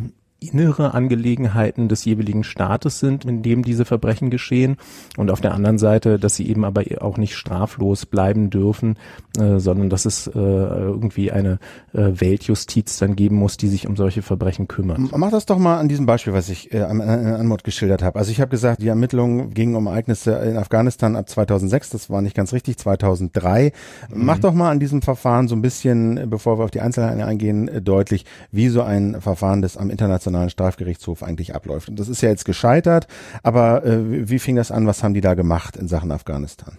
innere Angelegenheiten des jeweiligen Staates sind, in dem diese Verbrechen geschehen und auf der anderen Seite, dass sie eben aber auch nicht straflos bleiben dürfen, äh, sondern dass es äh, irgendwie eine äh, Weltjustiz dann geben muss, die sich um solche Verbrechen kümmert. Mach das doch mal an diesem Beispiel, was ich äh, an, an Anmod geschildert habe. Also ich habe gesagt, die Ermittlungen gingen um Ereignisse in Afghanistan ab 2006, das war nicht ganz richtig, 2003. Mhm. Mach doch mal an diesem Verfahren so ein bisschen, bevor wir auf die Einzelheiten eingehen, äh, deutlich, wie so ein Verfahren des am internationalen Internationalen Strafgerichtshof eigentlich abläuft. Und das ist ja jetzt gescheitert, aber äh, wie fing das an? Was haben die da gemacht in Sachen Afghanistan?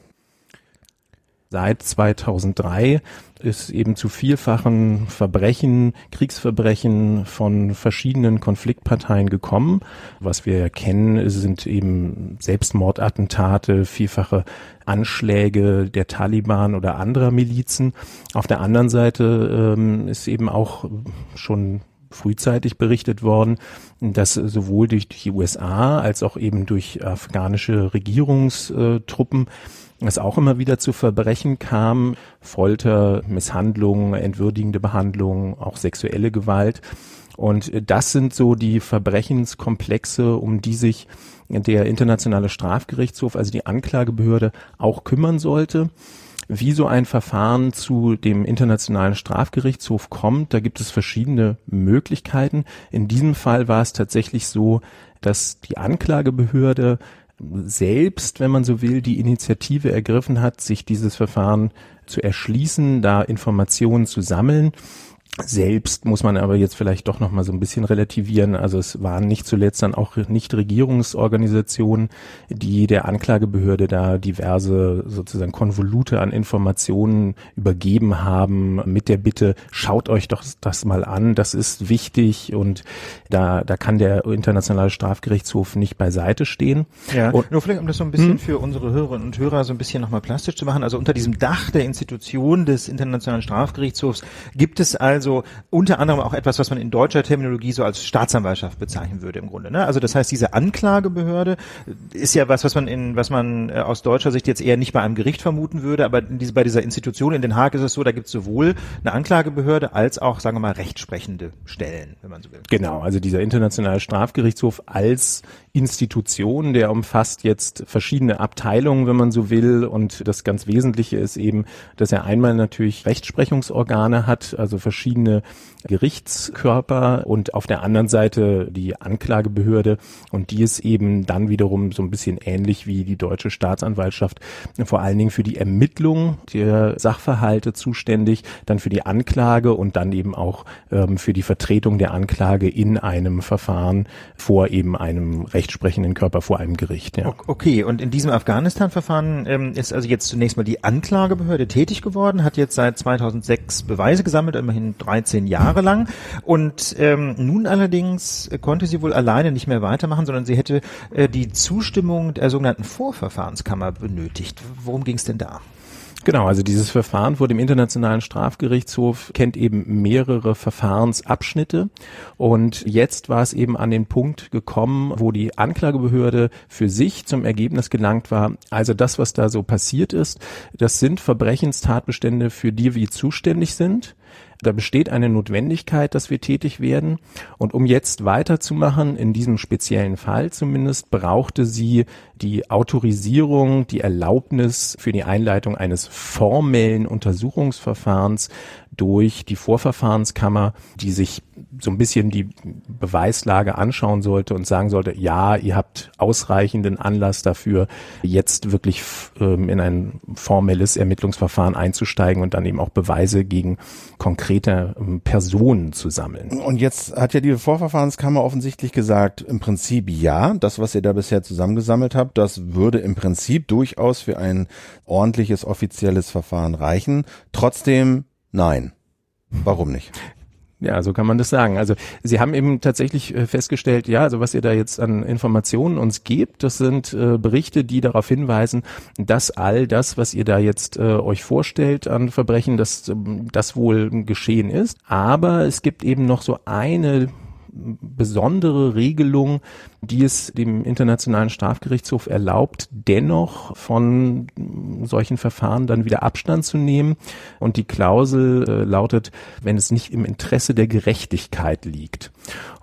Seit 2003 ist eben zu vielfachen Verbrechen, Kriegsverbrechen von verschiedenen Konfliktparteien gekommen. Was wir kennen, sind eben Selbstmordattentate, vielfache Anschläge der Taliban oder anderer Milizen. Auf der anderen Seite ähm, ist eben auch schon frühzeitig berichtet worden, dass sowohl durch die USA als auch eben durch afghanische Regierungstruppen es auch immer wieder zu Verbrechen kam, Folter, Misshandlungen, entwürdigende Behandlungen, auch sexuelle Gewalt. Und das sind so die Verbrechenskomplexe, um die sich der Internationale Strafgerichtshof, also die Anklagebehörde, auch kümmern sollte wie so ein Verfahren zu dem Internationalen Strafgerichtshof kommt. Da gibt es verschiedene Möglichkeiten. In diesem Fall war es tatsächlich so, dass die Anklagebehörde selbst, wenn man so will, die Initiative ergriffen hat, sich dieses Verfahren zu erschließen, da Informationen zu sammeln selbst muss man aber jetzt vielleicht doch noch mal so ein bisschen relativieren. Also es waren nicht zuletzt dann auch Nichtregierungsorganisationen, die der Anklagebehörde da diverse sozusagen Konvolute an Informationen übergeben haben mit der Bitte, schaut euch doch das mal an, das ist wichtig und da, da kann der internationale Strafgerichtshof nicht beiseite stehen. Ja, und, nur vielleicht um das so ein bisschen hm? für unsere Hörerinnen und Hörer so ein bisschen nochmal plastisch zu machen. Also unter diesem Dach der Institution des Internationalen Strafgerichtshofs gibt es also also unter anderem auch etwas, was man in deutscher Terminologie so als Staatsanwaltschaft bezeichnen würde im Grunde. Ne? Also das heißt, diese Anklagebehörde ist ja was, was man in, was man äh, aus deutscher Sicht jetzt eher nicht bei einem Gericht vermuten würde, aber diese, bei dieser Institution in Den Haag ist es so, da gibt es sowohl eine Anklagebehörde als auch, sagen wir mal, rechtsprechende Stellen, wenn man so will. Genau, also dieser internationale Strafgerichtshof als Institution, der umfasst jetzt verschiedene Abteilungen, wenn man so will. Und das ganz Wesentliche ist eben, dass er einmal natürlich Rechtsprechungsorgane hat, also verschiedene Gerichtskörper und auf der anderen Seite die Anklagebehörde. Und die ist eben dann wiederum so ein bisschen ähnlich wie die deutsche Staatsanwaltschaft, vor allen Dingen für die Ermittlung der Sachverhalte zuständig, dann für die Anklage und dann eben auch ähm, für die Vertretung der Anklage in einem Verfahren vor eben einem Recht rechtsprechenden Körper vor einem Gericht. Ja. Okay, und in diesem Afghanistan-Verfahren ähm, ist also jetzt zunächst mal die Anklagebehörde tätig geworden, hat jetzt seit 2006 Beweise gesammelt, immerhin 13 Jahre lang. Und ähm, nun allerdings konnte sie wohl alleine nicht mehr weitermachen, sondern sie hätte äh, die Zustimmung der sogenannten Vorverfahrenskammer benötigt. Worum ging es denn da? Genau, also dieses Verfahren vor dem Internationalen Strafgerichtshof kennt eben mehrere Verfahrensabschnitte. Und jetzt war es eben an den Punkt gekommen, wo die Anklagebehörde für sich zum Ergebnis gelangt war, also das, was da so passiert ist, das sind Verbrechenstatbestände, für die wir zuständig sind Da besteht eine Notwendigkeit, dass wir tätig werden. Und um jetzt weiterzumachen, in diesem speziellen Fall zumindest, brauchte sie die Autorisierung, die Erlaubnis für die Einleitung eines formellen Untersuchungsverfahrens durch die Vorverfahrenskammer, die sich so ein bisschen die Beweislage anschauen sollte und sagen sollte, ja, ihr habt ausreichenden Anlass dafür, jetzt wirklich ähm, in ein formelles Ermittlungsverfahren einzusteigen und dann eben auch Beweise gegen konkrete ähm, Personen zu sammeln. Und jetzt hat ja die Vorverfahrenskammer offensichtlich gesagt, im Prinzip ja, das, was ihr da bisher zusammengesammelt habt, das würde im Prinzip durchaus für ein ordentliches offizielles Verfahren reichen. Trotzdem nein. Warum nicht? Ja, so kann man das sagen. Also Sie haben eben tatsächlich äh, festgestellt, ja, also was ihr da jetzt an Informationen uns gebt, das sind äh, Berichte, die darauf hinweisen, dass all das, was ihr da jetzt äh, euch vorstellt an Verbrechen, dass ähm, das wohl geschehen ist. Aber es gibt eben noch so eine besondere Regelung, die es dem Internationalen Strafgerichtshof erlaubt, dennoch von solchen Verfahren dann wieder Abstand zu nehmen. Und die Klausel äh, lautet, wenn es nicht im Interesse der Gerechtigkeit liegt.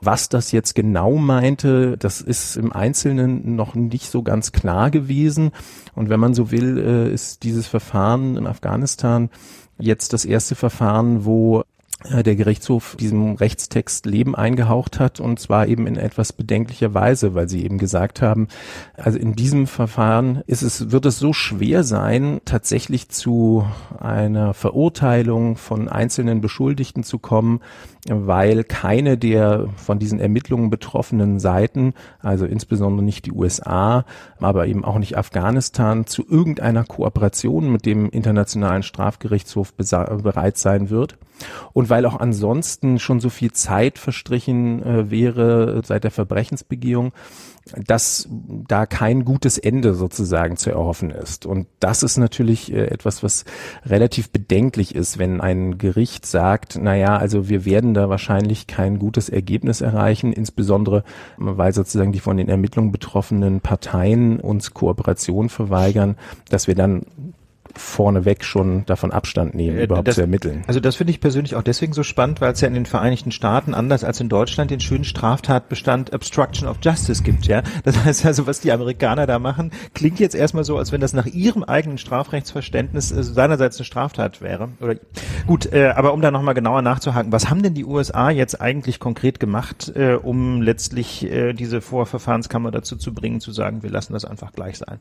Was das jetzt genau meinte, das ist im Einzelnen noch nicht so ganz klar gewesen. Und wenn man so will, äh, ist dieses Verfahren in Afghanistan jetzt das erste Verfahren, wo der Gerichtshof diesem Rechtstext Leben eingehaucht hat und zwar eben in etwas bedenklicher Weise, weil sie eben gesagt haben, also in diesem Verfahren ist es, wird es so schwer sein, tatsächlich zu einer Verurteilung von einzelnen Beschuldigten zu kommen, weil keine der von diesen Ermittlungen betroffenen Seiten, also insbesondere nicht die USA, aber eben auch nicht Afghanistan, zu irgendeiner Kooperation mit dem Internationalen Strafgerichtshof bereit sein wird. Und weil auch ansonsten schon so viel Zeit verstrichen äh, wäre seit der Verbrechensbegehung, dass da kein gutes Ende sozusagen zu erhoffen ist. Und das ist natürlich äh, etwas, was relativ bedenklich ist, wenn ein Gericht sagt, na ja, also wir werden da wahrscheinlich kein gutes Ergebnis erreichen, insbesondere weil sozusagen die von den Ermittlungen betroffenen Parteien uns Kooperation verweigern, dass wir dann vorneweg schon davon Abstand nehmen, äh, überhaupt das, zu ermitteln. Also das finde ich persönlich auch deswegen so spannend, weil es ja in den Vereinigten Staaten anders als in Deutschland den schönen Straftatbestand Obstruction of Justice gibt, ja. Das heißt also, was die Amerikaner da machen, klingt jetzt erstmal so, als wenn das nach ihrem eigenen Strafrechtsverständnis äh, seinerseits eine Straftat wäre. Oder gut, äh, aber um da nochmal genauer nachzuhaken, was haben denn die USA jetzt eigentlich konkret gemacht, äh, um letztlich äh, diese Vorverfahrenskammer dazu zu bringen, zu sagen, wir lassen das einfach gleich sein?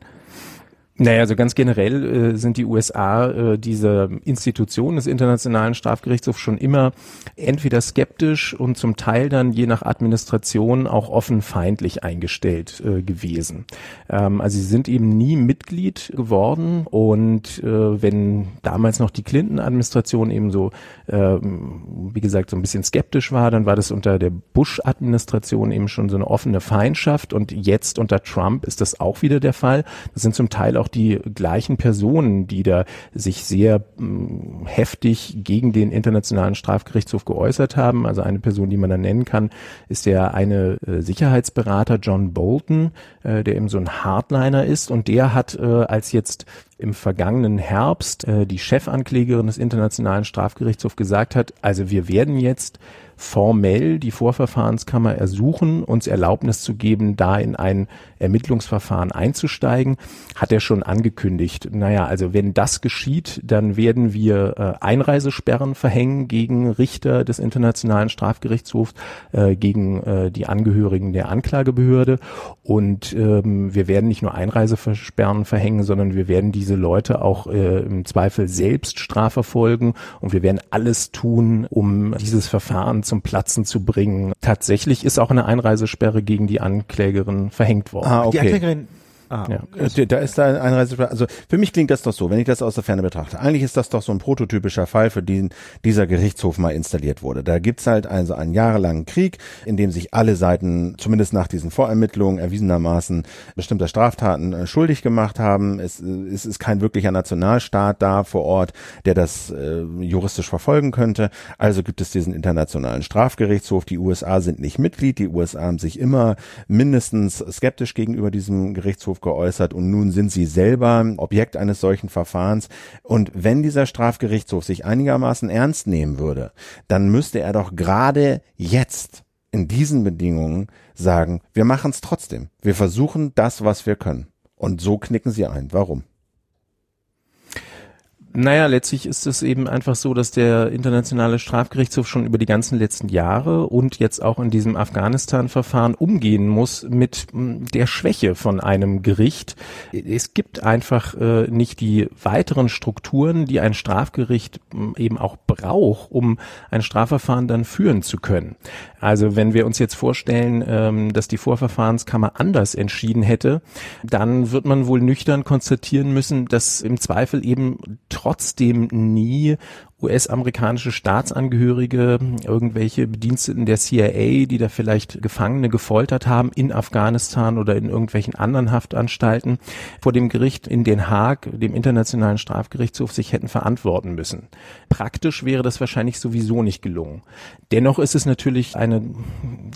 Naja, also ganz generell äh, sind die USA äh, diese Institution des Internationalen Strafgerichtshofs schon immer entweder skeptisch und zum Teil dann je nach Administration auch offen feindlich eingestellt äh, gewesen. Ähm, also sie sind eben nie Mitglied geworden und äh, wenn damals noch die Clinton-Administration eben so, äh, wie gesagt, so ein bisschen skeptisch war, dann war das unter der Bush-Administration eben schon so eine offene Feindschaft und jetzt unter Trump ist das auch wieder der Fall. Das sind zum Teil auch die gleichen Personen, die da sich sehr mh, hm, heftig gegen den Internationalen Strafgerichtshof geäußert haben. Also eine Person, die man da nennen kann, ist der eine äh, Sicherheitsberater John Bolton, äh, der eben so ein Hardliner ist und der hat äh, als jetzt im vergangenen Herbst äh, die Chefanklägerin des Internationalen Strafgerichtshofs gesagt hat, also wir werden jetzt formell die Vorverfahrenskammer ersuchen, uns Erlaubnis zu geben, da in ein Ermittlungsverfahren einzusteigen, hat er schon angekündigt. Naja, also wenn das geschieht, dann werden wir äh, Einreisesperren verhängen gegen Richter des Internationalen Strafgerichtshofs, äh, gegen äh, die Angehörigen der Anklagebehörde und ähm, wir werden nicht nur Einreisesperren verhängen, sondern wir werden diese Leute auch äh, im Zweifel selbst strafverfolgen und wir werden alles tun, um dieses Verfahren zum Platzen zu bringen. Tatsächlich ist auch eine Einreisesperre gegen die Anklägerin verhängt worden. Ah, okay. Die Anklägerin Ah, ja. Okay. Da ist da ein Einreisesperre. Also für mich klingt das doch so, wenn ich das aus der Ferne betrachte. Eigentlich ist das doch so ein prototypischer Fall, für den dieser Gerichtshof mal installiert wurde. Da gibt's halt also einen jahrelangen Krieg, in dem sich alle Seiten, zumindest nach diesen Vorermittlungen, erwiesenermaßen bestimmter Straftaten äh, schuldig gemacht haben. Es, äh, es ist kein wirklicher Nationalstaat da vor Ort, der das äh, juristisch verfolgen könnte. Also gibt es diesen internationalen Strafgerichtshof. Die USA sind nicht Mitglied. Die USA haben sich immer mindestens skeptisch gegenüber diesem Gerichtshof geäußert und nun sind sie selber Objekt eines solchen Verfahrens. Und wenn dieser Strafgerichtshof sich einigermaßen ernst nehmen würde, dann müsste er doch gerade jetzt in diesen Bedingungen sagen, wir machen es trotzdem. Wir versuchen das, was wir können. Und so knicken sie ein. Warum? Naja, letztlich ist es eben einfach so, dass der internationale Strafgerichtshof schon über die ganzen letzten Jahre und jetzt auch in diesem Afghanistan-Verfahren umgehen muss mit hm, der Schwäche von einem Gericht. Es gibt einfach äh, nicht die weiteren Strukturen, die ein Strafgericht hm, eben auch braucht, um ein Strafverfahren dann führen zu können. Also wenn wir uns jetzt vorstellen, ähm, dass die Vorverfahrenskammer anders entschieden hätte, dann wird man wohl nüchtern konstatieren müssen, dass im Zweifel eben trotzdem nie US-amerikanische Staatsangehörige, irgendwelche Bediensteten der CIA, die da vielleicht Gefangene gefoltert haben in Afghanistan oder in irgendwelchen anderen Haftanstalten, vor dem Gericht in Den Haag, dem Internationalen Strafgerichtshof, sich hätten verantworten müssen. Praktisch wäre das wahrscheinlich sowieso nicht gelungen. Dennoch ist es natürlich eine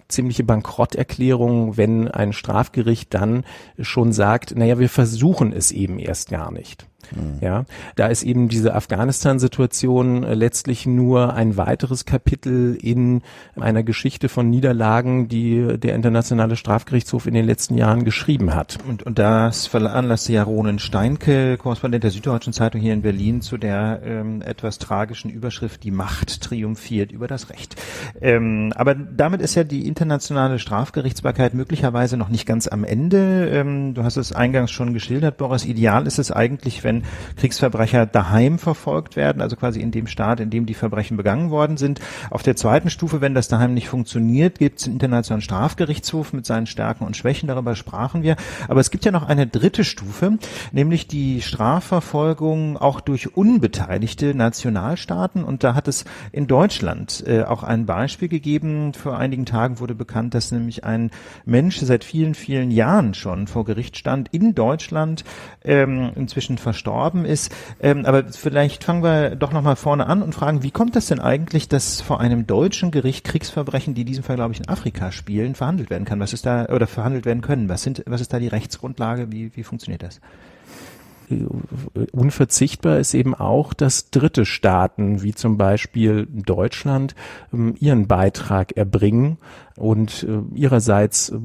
ziemliche Bankrotterklärung, wenn ein Strafgericht dann schon sagt, naja, wir versuchen es eben erst gar nicht. Mhm. Ja, da ist eben diese Afghanistan-Situation letztlich nur ein weiteres Kapitel in einer Geschichte von Niederlagen, die der Internationale Strafgerichtshof in den letzten Jahren geschrieben hat. Und, und das veranlasste ja Ronen Steinke, Korrespondent der Süddeutschen Zeitung hier in Berlin, zu der ähm, etwas tragischen Überschrift Die Macht triumphiert über das Recht. Ähm, aber damit ist ja die internationale Strafgerichtsbarkeit möglicherweise noch nicht ganz am Ende. Ähm, du hast es eingangs schon geschildert, Boris. Ideal ist es eigentlich, wenn Kriegsverbrecher daheim verfolgt werden, also quasi in dem Staat, in dem die Verbrechen begangen worden sind. Auf der zweiten Stufe, wenn das daheim nicht funktioniert, gibt es einen internationalen Strafgerichtshof mit seinen Stärken und Schwächen, darüber sprachen wir. Aber es gibt ja noch eine dritte Stufe, nämlich die Strafverfolgung auch durch unbeteiligte Nationalstaaten. Und da hat es in Deutschland äh, auch ein Beispiel gegeben. Vor einigen Tagen wurde bekannt, dass nämlich ein Mensch seit vielen, vielen Jahren schon vor Gericht stand in Deutschland, ähm, inzwischen verstorben verstorben ist. Ähm, aber vielleicht fangen wir doch nochmal vorne an und fragen, wie kommt das denn eigentlich, dass vor einem deutschen Gericht Kriegsverbrechen, die in diesem Fall, glaube ich, in Afrika spielen, verhandelt werden kann? Was ist da, oder verhandelt werden können? Was sind, was ist da die Rechtsgrundlage? Wie, wie funktioniert das? unverzichtbar ist eben auch, dass dritte Staaten, wie zum Beispiel Deutschland, ähm, ihren Beitrag erbringen und äh, ihrerseits äh,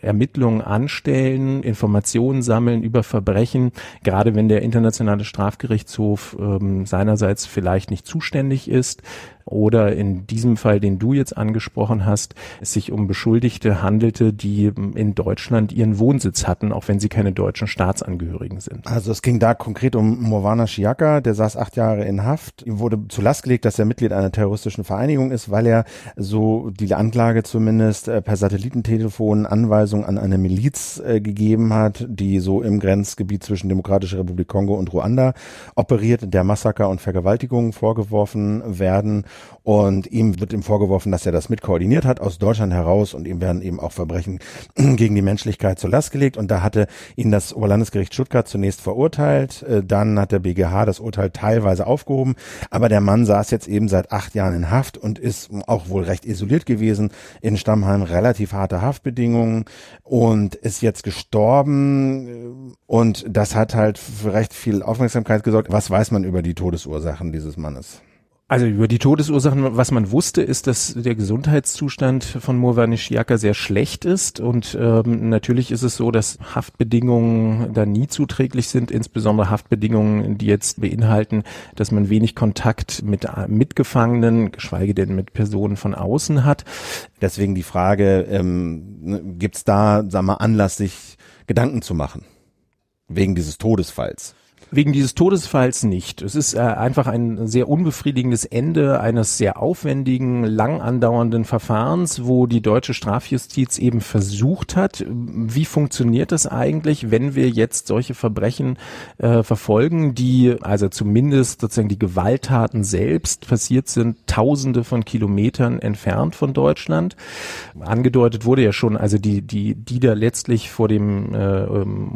Ermittlungen anstellen, Informationen sammeln über Verbrechen, gerade wenn der internationale Strafgerichtshof äh, seinerseits vielleicht nicht zuständig ist oder in diesem Fall, den du jetzt angesprochen hast, es sich um Beschuldigte handelte, die in Deutschland ihren Wohnsitz hatten, auch wenn sie keine deutschen Staatsangehörigen sind. Also es ging da konkret um Morwana Shiaka, der saß acht Jahre in Haft. Ihm wurde zu Last gelegt, dass er Mitglied einer terroristischen Vereinigung ist, weil er so die Anklage zumindest äh, per Satellitentelefon Anweisungen an eine Miliz äh, gegeben hat, die so im Grenzgebiet zwischen Demokratischer Republik Kongo und Ruanda operiert, der Massaker und Vergewaltigungen vorgeworfen werden. Und ihm wird ihm vorgeworfen, dass er das mitkoordiniert hat aus Deutschland heraus und ihm werden eben auch Verbrechen (clears throat) gegen die Menschlichkeit zur Last gelegt. Und da hatte ihn das Oberlandesgericht Stuttgart zunächst verurteilt. Äh, dann hat der BGH das Urteil teilweise aufgehoben. Aber der Mann saß jetzt eben seit acht Jahren in Haft und ist auch wohl recht isoliert gewesen in Stammheim relativ harte Haftbedingungen und ist jetzt gestorben und das hat halt für recht viel Aufmerksamkeit gesorgt. Was weiß man über die Todesursachen dieses Mannes? Also über die Todesursachen, was man wusste, ist, dass der Gesundheitszustand von Murvanishiaka sehr schlecht ist und ähm, natürlich ist es so, dass Haftbedingungen da nie zuträglich sind, insbesondere Haftbedingungen, die jetzt beinhalten, dass man wenig Kontakt mit Mitgefangenen, geschweige denn mit Personen von außen hat. Deswegen die Frage, ähm, ne, gibt es da, sag mal, Anlass, sich Gedanken zu machen wegen dieses Todesfalls? Wegen dieses Todesfalls nicht. Es ist äh, einfach ein sehr unbefriedigendes Ende eines sehr aufwendigen, lang andauernden Verfahrens, wo die deutsche Strafjustiz eben versucht hat, wie funktioniert das eigentlich, wenn wir jetzt solche Verbrechen äh, verfolgen, die also zumindest sozusagen die Gewalttaten selbst passiert sind, tausende von Kilometern entfernt von Deutschland. Angedeutet wurde ja schon, also die, die, die da letztlich vor dem äh,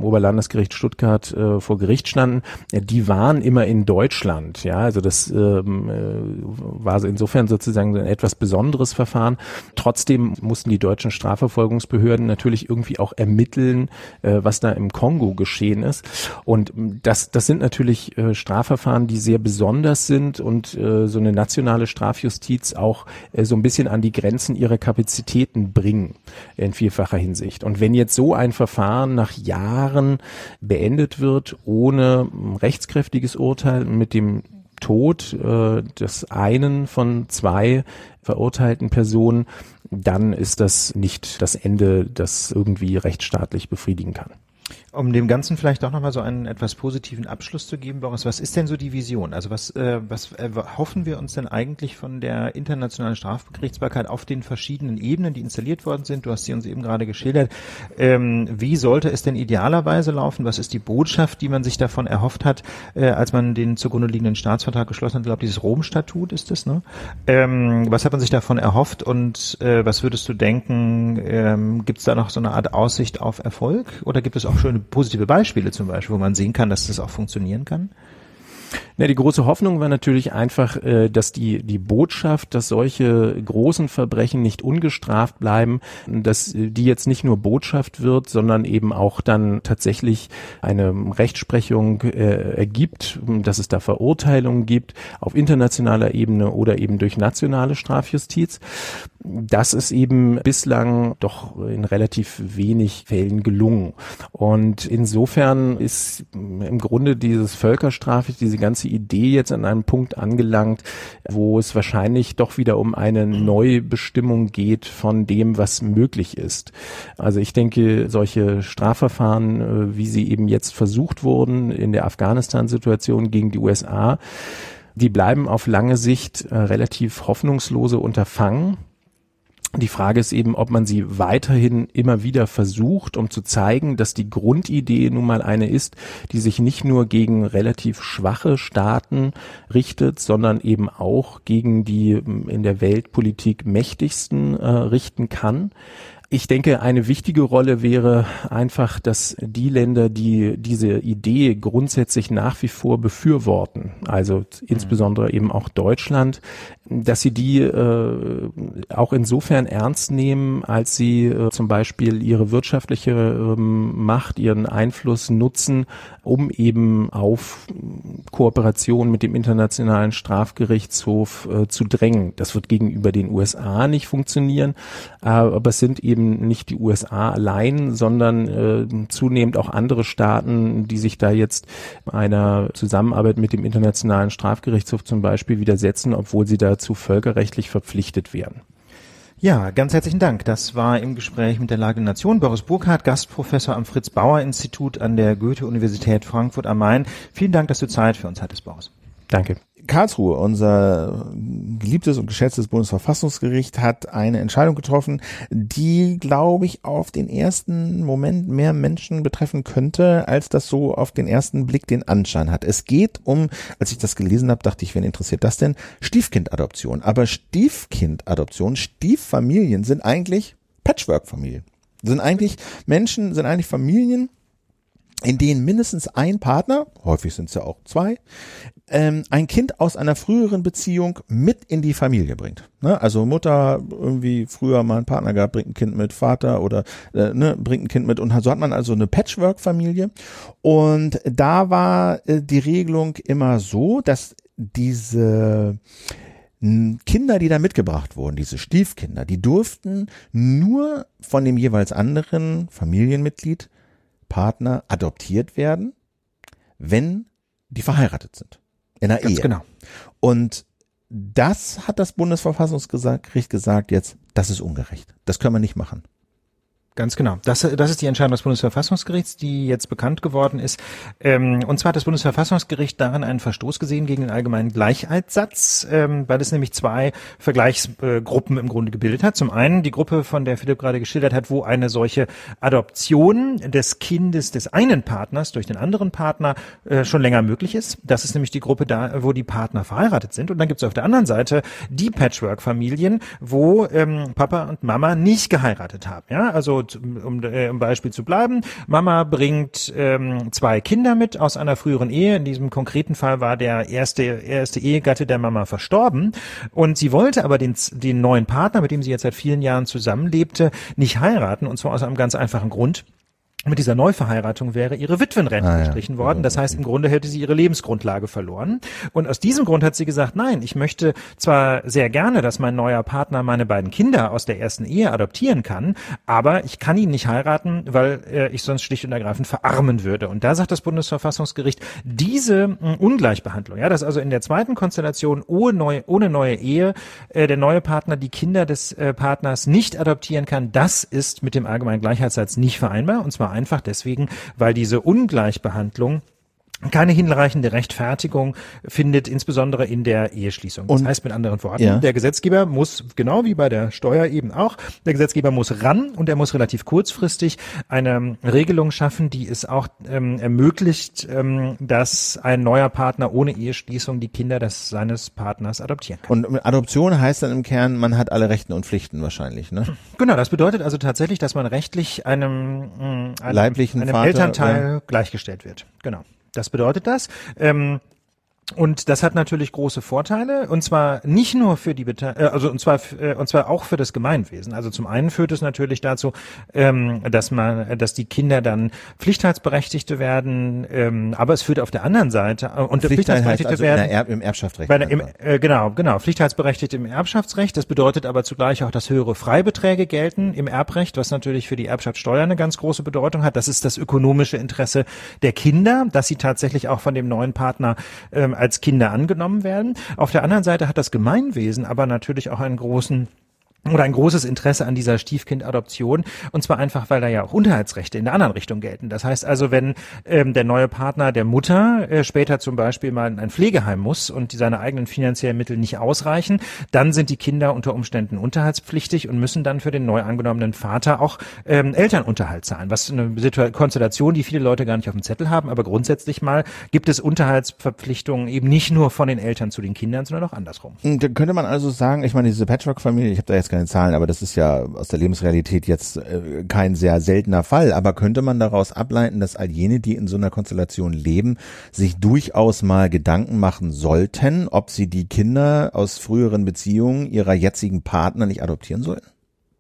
Oberlandesgericht Stuttgart äh, vor Gericht standen, die waren immer in Deutschland. Ja, also das ähm, äh, war insofern sozusagen ein etwas besonderes Verfahren. Trotzdem mussten die deutschen Strafverfolgungsbehörden natürlich irgendwie auch ermitteln, äh, was da im Kongo geschehen ist. Und das, das sind natürlich äh, Strafverfahren, die sehr besonders sind und äh, so eine nationale Strafjustiz auch äh, so ein bisschen an die Grenzen ihrer Kapazitäten bringen in vielfacher Hinsicht. Und wenn jetzt so ein Verfahren nach Jahren beendet wird, ohne rechtskräftiges Urteil mit dem Tod äh, des einen von zwei verurteilten Personen, dann ist das nicht das Ende, das irgendwie rechtsstaatlich befriedigen kann. Um dem Ganzen vielleicht auch nochmal so einen etwas positiven Abschluss zu geben, Boris, was ist denn so die Vision? Also was, äh, was äh, hoffen wir uns denn eigentlich von der internationalen Strafgerichtsbarkeit auf den verschiedenen Ebenen, die installiert worden sind? Du hast sie uns eben gerade geschildert. Ähm, wie sollte es denn idealerweise laufen? Was ist die Botschaft, die man sich davon erhofft hat, äh, als man den zugrunde liegenden Staatsvertrag geschlossen hat? Ich glaube, dieses Rom-Statut ist es, ne? Ähm, was hat man sich davon erhofft und äh, was würdest du denken, ähm, gibt es da noch so eine Art Aussicht auf Erfolg oder gibt es auch schöne positive Beispiele zum Beispiel, wo man sehen kann, dass das auch funktionieren kann? Ja, die große Hoffnung war natürlich einfach, äh, dass die, die Botschaft, dass solche großen Verbrechen nicht ungestraft bleiben, dass die jetzt nicht nur Botschaft wird, sondern eben auch dann tatsächlich eine Rechtsprechung äh, ergibt, dass es da Verurteilungen gibt auf internationaler Ebene oder eben durch nationale Strafjustiz. Das ist eben bislang doch in relativ wenig Fällen gelungen. Und insofern ist im Grunde dieses Völkerstrafe, diese ganze Idee jetzt an einem Punkt angelangt, wo es wahrscheinlich doch wieder um eine Neubestimmung geht von dem, was möglich ist. Also ich denke, solche Strafverfahren, äh, wie sie eben jetzt versucht wurden in der Afghanistan-Situation gegen die USA, die bleiben auf lange Sicht äh, relativ hoffnungslose Unterfangen. Die Frage ist eben, ob man sie weiterhin immer wieder versucht, um zu zeigen, dass die Grundidee nun mal eine ist, die sich nicht nur gegen relativ schwache Staaten richtet, sondern eben auch gegen die in der Weltpolitik mächtigsten äh, richten kann. Ich denke, eine wichtige Rolle wäre einfach, dass die Länder, die diese Idee grundsätzlich nach wie vor befürworten, also insbesondere eben auch Deutschland, dass sie die äh, auch insofern ernst nehmen, als sie äh, zum Beispiel ihre wirtschaftliche ähm, Macht, ihren Einfluss nutzen, um eben auf Kooperation mit dem Internationalen Strafgerichtshof äh, zu drängen. Das wird gegenüber den USA nicht funktionieren, äh, aber es sind eben nicht die USA allein, sondern äh, zunehmend auch andere Staaten, die sich da jetzt einer Zusammenarbeit mit dem Internationalen Strafgerichtshof zum Beispiel widersetzen, obwohl sie da dazu völkerrechtlich verpflichtet werden. Ja, ganz herzlichen Dank. Das war im Gespräch mit der Lage der Nation Boris Burkhardt, Gastprofessor am Fritz-Bauer-Institut an der Goethe-Universität Frankfurt am Main. Vielen Dank, dass du Zeit für uns hattest, Boris. Danke. Karlsruhe, unser geliebtes und geschätztes Bundesverfassungsgericht, hat eine Entscheidung getroffen, die, glaube ich, auf den ersten Moment mehr Menschen betreffen könnte, als das so auf den ersten Blick den Anschein hat. Es geht um, als ich das gelesen habe, dachte ich, wen interessiert das denn? Stiefkindadoption. Aber Stiefkindadoption, Stieffamilien sind eigentlich Patchwork-Familien. Sind eigentlich Menschen, sind eigentlich Familien, in denen mindestens ein Partner, häufig sind es ja auch zwei, ähm, ein Kind aus einer früheren Beziehung mit in die Familie bringt. Ne? Also Mutter irgendwie früher mal einen Partner gehabt, bringt ein Kind mit, Vater oder äh, ne, bringt ein Kind mit und so hat man also eine Patchwork-Familie. Und da war äh, die Regelung immer so, dass diese Kinder, die da mitgebracht wurden, diese Stiefkinder, die durften nur von dem jeweils anderen Familienmitglied Partner adoptiert werden, wenn die verheiratet sind. In einer Ganz Ehe. genau. Und das hat das Bundesverfassungsgericht gesagt jetzt, das ist ungerecht. Das können wir nicht machen. Ganz genau. Das, das ist die Entscheidung des Bundesverfassungsgerichts, die jetzt bekannt geworden ist. Ähm, und zwar hat das Bundesverfassungsgericht darin einen Verstoß gesehen gegen den allgemeinen Gleichheitssatz, ähm, weil es nämlich zwei Vergleichsgruppen im Grunde gebildet hat. Zum einen die Gruppe, von der Philipp gerade geschildert hat, wo eine solche Adoption des Kindes des einen Partners durch den anderen Partner äh, schon länger möglich ist. Das ist nämlich die Gruppe da, wo die Partner verheiratet sind. Und dann gibt es auf der anderen Seite die Patchwork-Familien, wo ähm, Papa und Mama nicht geheiratet haben. Ja, also um äh, im Beispiel zu bleiben, Mama bringt ähm, zwei Kinder mit aus einer früheren Ehe. In diesem konkreten Fall war der erste, erste Ehegatte der Mama verstorben. Und sie wollte aber den, den neuen Partner, mit dem sie jetzt seit vielen Jahren zusammenlebte, nicht heiraten. Und zwar aus einem ganz einfachen Grund mit dieser Neuverheiratung wäre ihre Witwenrente ah, gestrichen ja. worden. Das heißt, im Grunde hätte sie ihre Lebensgrundlage verloren. Und aus diesem Grund hat sie gesagt, nein, ich möchte zwar sehr gerne, dass mein neuer Partner meine beiden Kinder aus der ersten Ehe adoptieren kann, aber ich kann ihn nicht heiraten, weil äh, ich sonst schlicht und ergreifend verarmen würde. Und da sagt das Bundesverfassungsgericht, diese mh, Ungleichbehandlung, ja, dass also in der zweiten Konstellation ohne neue, ohne neue Ehe äh, der neue Partner die Kinder des äh, Partners nicht adoptieren kann, das ist mit dem allgemeinen Gleichheitssatz nicht vereinbar. Und zwar einfach deswegen, weil diese Ungleichbehandlung keine hinreichende Rechtfertigung findet, insbesondere in der Eheschließung. Das und, heißt mit anderen Worten, ja. der Gesetzgeber muss, genau wie bei der Steuer eben auch, der Gesetzgeber muss ran und er muss relativ kurzfristig eine Regelung schaffen, die es auch ähm, ermöglicht, ähm, dass ein neuer Partner ohne Eheschließung die Kinder des, seines Partners adoptieren kann. Und Adoption heißt dann im Kern, man hat alle Rechten und Pflichten wahrscheinlich, ne? Genau, das bedeutet also tatsächlich, dass man rechtlich einem, mm, einem, Leiblichen einem Vater, Elternteil ja. gleichgestellt wird. Genau. Das bedeutet das. Ähm, und das hat natürlich große Vorteile und zwar nicht nur für die Bete äh, also und zwar äh, und zwar auch für das Gemeinwesen. Also zum einen führt es natürlich dazu, ähm, dass man, dass die Kinder dann Pflichtheitsberechtigte werden, ähm, aber es führt auf der anderen Seite äh, und Pflichtheitsberechtigte also werden Erb im Erbschaftsrecht. Der, im, äh, genau, genau, Pflichtheitsberechtigte im Erbschaftsrecht. Das bedeutet aber zugleich auch, dass höhere Freibeträge gelten im Erbrecht, was natürlich für die Erbschaftssteuer eine ganz große Bedeutung hat. Das ist das ökonomische Interesse der Kinder, dass sie tatsächlich auch von dem neuen Partner ähm, als Kinder angenommen werden. Auf der anderen Seite hat das Gemeinwesen aber natürlich auch einen großen oder ein großes Interesse an dieser Stiefkindadoption und zwar einfach, weil da ja auch Unterhaltsrechte in der anderen Richtung gelten. Das heißt also, wenn ähm, der neue Partner der Mutter äh, später zum Beispiel mal in ein Pflegeheim muss und seine eigenen finanziellen Mittel nicht ausreichen, dann sind die Kinder unter Umständen unterhaltspflichtig und müssen dann für den neu angenommenen Vater auch ähm, Elternunterhalt zahlen. Was eine Situ Konstellation, die viele Leute gar nicht auf dem Zettel haben, aber grundsätzlich mal gibt es Unterhaltsverpflichtungen eben nicht nur von den Eltern zu den Kindern, sondern auch andersrum. Und könnte man also sagen, ich meine, diese Patchwork-Familie, ich habe da jetzt keine Zahlen, aber das ist ja aus der Lebensrealität jetzt äh, kein sehr seltener Fall. Aber könnte man daraus ableiten, dass all jene, die in so einer Konstellation leben, sich durchaus mal Gedanken machen sollten, ob sie die Kinder aus früheren Beziehungen ihrer jetzigen Partner nicht adoptieren sollen?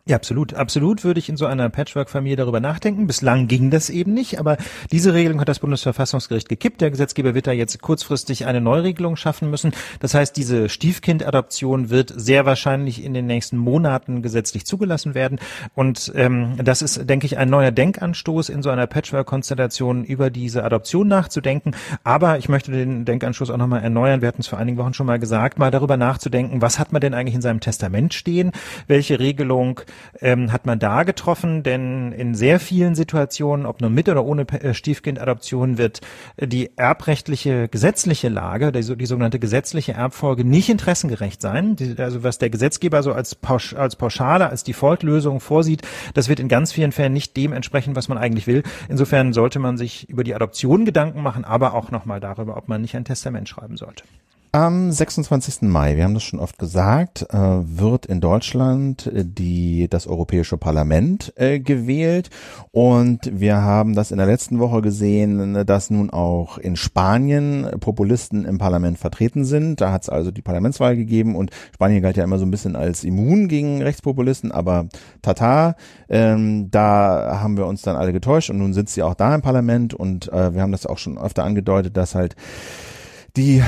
Ja, absolut. Absolut würde ich in so einer Patchwork-Familie darüber nachdenken. Bislang ging das eben nicht, aber diese Regelung hat das Bundesverfassungsgericht gekippt. Der Gesetzgeber wird da jetzt kurzfristig eine Neuregelung schaffen müssen. Das heißt, diese Stiefkindadoption wird sehr wahrscheinlich in den nächsten Monaten gesetzlich zugelassen werden. Und ähm, das ist, denke ich, ein neuer Denkanstoß in so einer Patchwork-Konstellation über diese Adoption nachzudenken. Aber ich möchte den Denkanstoß auch nochmal erneuern. Wir hatten es vor einigen Wochen schon mal gesagt, mal darüber nachzudenken, was hat man denn eigentlich in seinem Testament stehen? Welche Regelung ähm, hat man da getroffen, denn in sehr vielen Situationen, ob nur mit oder ohne äh, Stiefkindadoption, wird äh, die erbrechtliche gesetzliche Lage, die, die sogenannte gesetzliche Erbfolge, nicht interessengerecht sein. Die, also was der Gesetzgeber so als, Pausch, als Pauschale, als Default-Lösung vorsieht, das wird in ganz vielen Fällen nicht dem entsprechen, was man eigentlich will. Insofern sollte man sich über die Adoption Gedanken machen, aber auch nochmal darüber, ob man nicht ein Testament schreiben sollte. Am 26. Mai, wir haben das schon oft gesagt, äh, wird in Deutschland äh, die, das Europäische Parlament äh, gewählt. Und wir haben das in der letzten Woche gesehen, dass nun auch in Spanien Populisten im Parlament vertreten sind. Da hat es also die Parlamentswahl gegeben und Spanien galt ja immer so ein bisschen als immun gegen Rechtspopulisten, aber tata, ähm, da haben wir uns dann alle getäuscht und nun sind sie auch da im Parlament und wir haben das auch schon öfter angedeutet, dass halt die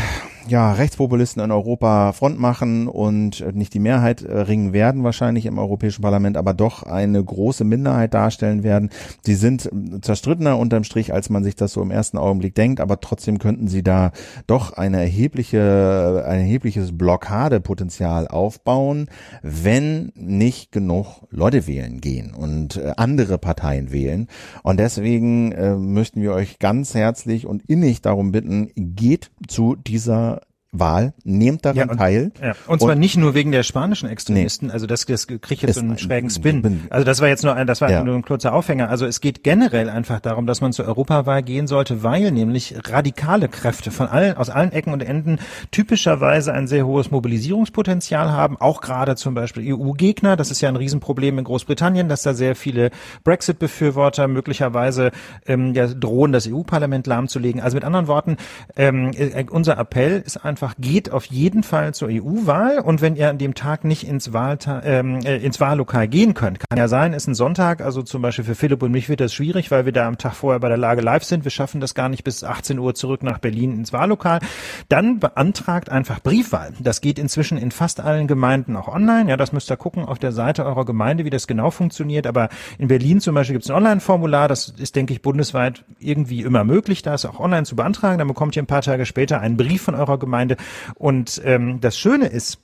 ja, Rechtspopulisten in Europa Front machen und äh, nicht die Mehrheit äh, ringen werden wahrscheinlich im Europäischen Parlament, aber doch eine große Minderheit darstellen werden. Sie sind äh, zerstrittener unterm Strich, als man sich das so im ersten Augenblick denkt, aber trotzdem könnten sie da doch eine erhebliche, ein erhebliches Blockadepotenzial aufbauen, wenn nicht genug Leute wählen gehen und andere Parteien wählen. Und deswegen äh, möchten wir euch ganz herzlich und innig darum bitten, geht zu dieser Wahl, nehmt daran Ja, und- teil. Ja. Und zwar nicht nur wegen der spanischen Extremisten, also das, das kriegt jetzt so einen schrägen bin- Spin. Also das war jetzt nur ein, das war Ja. nur ein kurzer Aufhänger. Also es geht generell einfach darum, dass man zur Europawahl gehen sollte, weil nämlich radikale Kräfte von allen, aus allen Ecken und Enden typischerweise ein sehr hohes Mobilisierungspotenzial haben, auch gerade zum Beispiel EU-Gegner. Das ist ja ein Riesenproblem in Großbritannien, dass da sehr viele Brexit-Befürworter möglicherweise ähm, ja, drohen, das EU-Parlament lahmzulegen. Also mit anderen Worten, ähm, äh, unser Appell ist einfach, geht auf jeden Fall zur EU-Wahl und wenn ihr an dem Tag nicht ins, Wahlta ähm, äh, ins Wahllokal gehen könnt, kann ja sein, ist ein Sonntag, also zum Beispiel für Philipp und mich wird das schwierig, weil wir da am Tag vorher bei der Lage live sind. Wir schaffen das gar nicht bis 18 Uhr zurück nach Berlin ins Wahllokal. Dann beantragt einfach Briefwahl. Das geht inzwischen in fast allen Gemeinden auch online. Ja, das müsst ihr gucken auf der Seite eurer Gemeinde, wie das genau funktioniert. Aber in Berlin zum Beispiel gibt es ein Online-Formular. Das ist, denke ich, bundesweit irgendwie immer möglich, das auch online zu beantragen. Dann bekommt ihr ein paar Tage später einen Brief von eurer Gemeinde. Und ähm, das Schöne ist,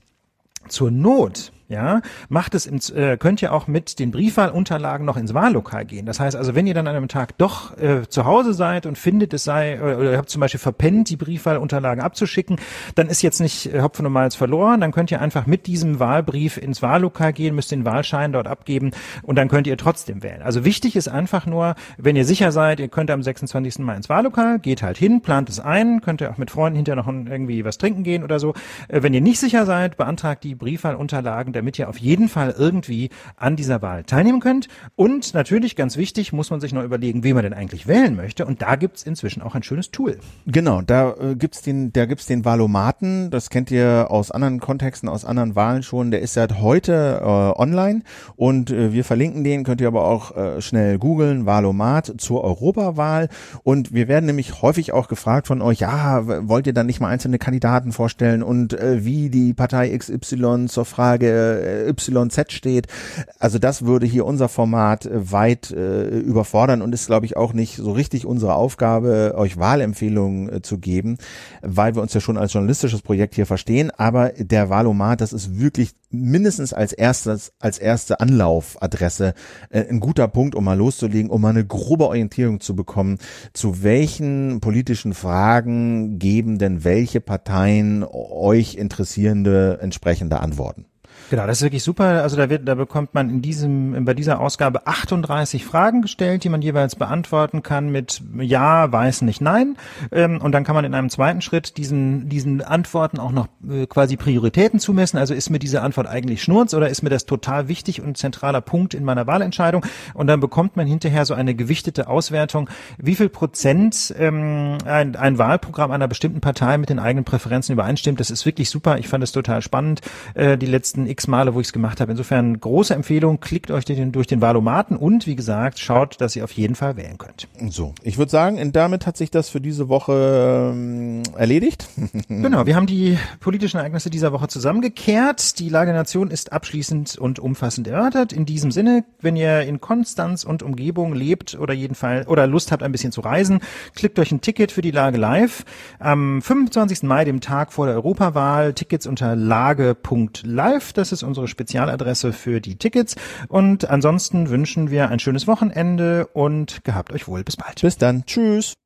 zur Not, ja, macht es im, äh, könnt ihr auch mit den Briefwahlunterlagen noch ins Wahllokal gehen. Das heißt also, wenn ihr dann an einem Tag doch äh, zu Hause seid und findet, es sei, oder, oder ihr habt zum Beispiel verpennt, die Briefwahlunterlagen abzuschicken, dann ist jetzt nicht äh, Hopfen und Malz verloren, dann könnt ihr einfach mit diesem Wahlbrief ins Wahllokal gehen, müsst den Wahlschein dort abgeben und dann könnt ihr trotzdem wählen. Also wichtig ist einfach nur, wenn ihr sicher seid, ihr könnt am 26. Mai ins Wahllokal, geht halt hin, plant es ein, könnt ihr auch mit Freunden hinterher noch irgendwie was trinken gehen oder so. Äh, wenn ihr nicht sicher seid, beantragt die Briefwahlunterlagen, damit ihr auf jeden Fall irgendwie an dieser Wahl teilnehmen könnt. Und natürlich, ganz wichtig, muss man sich noch überlegen, wen man denn eigentlich wählen möchte. Und da gibt's inzwischen auch ein schönes Tool. Genau, da äh, gibt's den, da gibt's den Valomaten. Das kennt ihr aus anderen Kontexten, aus anderen Wahlen schon. Der ist seit heute äh, online und äh, wir verlinken den. Könnt ihr aber auch äh, schnell googeln, Valomat zur Europawahl. Und wir werden nämlich häufig auch gefragt von euch, ja, wollt ihr dann nicht mal einzelne Kandidaten vorstellen und äh, wie die Partei XY zur Frage äh, YZ steht. Also das würde hier unser Format äh, weit äh, überfordern und ist, glaube ich, auch nicht so richtig unsere Aufgabe, euch Wahlempfehlungen äh, zu geben, weil wir uns ja schon als journalistisches Projekt hier verstehen. Aber der Wahlomat, das ist wirklich mindestens als erstes, als erste Anlaufadresse äh, ein guter Punkt, um mal loszulegen, um mal eine grobe Orientierung zu bekommen, zu welchen politischen Fragen geben denn welche Parteien euch interessierende entsprechende Antworten. Genau, das ist wirklich super. Also da wird, da bekommt man in diesem, bei dieser Ausgabe 38 Fragen gestellt, die man jeweils beantworten kann mit Ja, weiß nicht, Nein. Ähm, Und dann kann man in einem zweiten Schritt diesen, diesen Antworten auch noch äh, quasi Prioritäten zumessen. Also ist mir diese Antwort eigentlich Schnurz oder ist mir das total wichtig und zentraler Punkt in meiner Wahlentscheidung? Und dann bekommt man hinterher so eine gewichtete Auswertung, wie viel Prozent ähm, ein, ein Wahlprogramm einer bestimmten Partei mit den eigenen Präferenzen übereinstimmt. Das ist wirklich super. Ich fand es total spannend, äh, die letzten x Male, wo ich es gemacht habe. Insofern große Empfehlung, klickt euch den, durch den Wahlomaten und wie gesagt, schaut, dass ihr auf jeden Fall wählen könnt. So, ich würde sagen, damit hat sich das für diese Woche ähm, erledigt. (laughs) Genau, wir haben die politischen Ereignisse dieser Woche zusammengekehrt. Die Lage der Nation ist abschließend und umfassend erörtert. In diesem Sinne, wenn ihr in Konstanz und Umgebung lebt oder jedenfalls oder Lust habt, ein bisschen zu reisen, klickt euch ein Ticket für die Lage live. Am 25. Mai, dem Tag vor der Europawahl, Tickets unter lage.live. Das ist unsere Spezialadresse für die Tickets. Und ansonsten wünschen wir ein schönes Wochenende und gehabt euch wohl. Bis bald. Bis dann. Tschüss.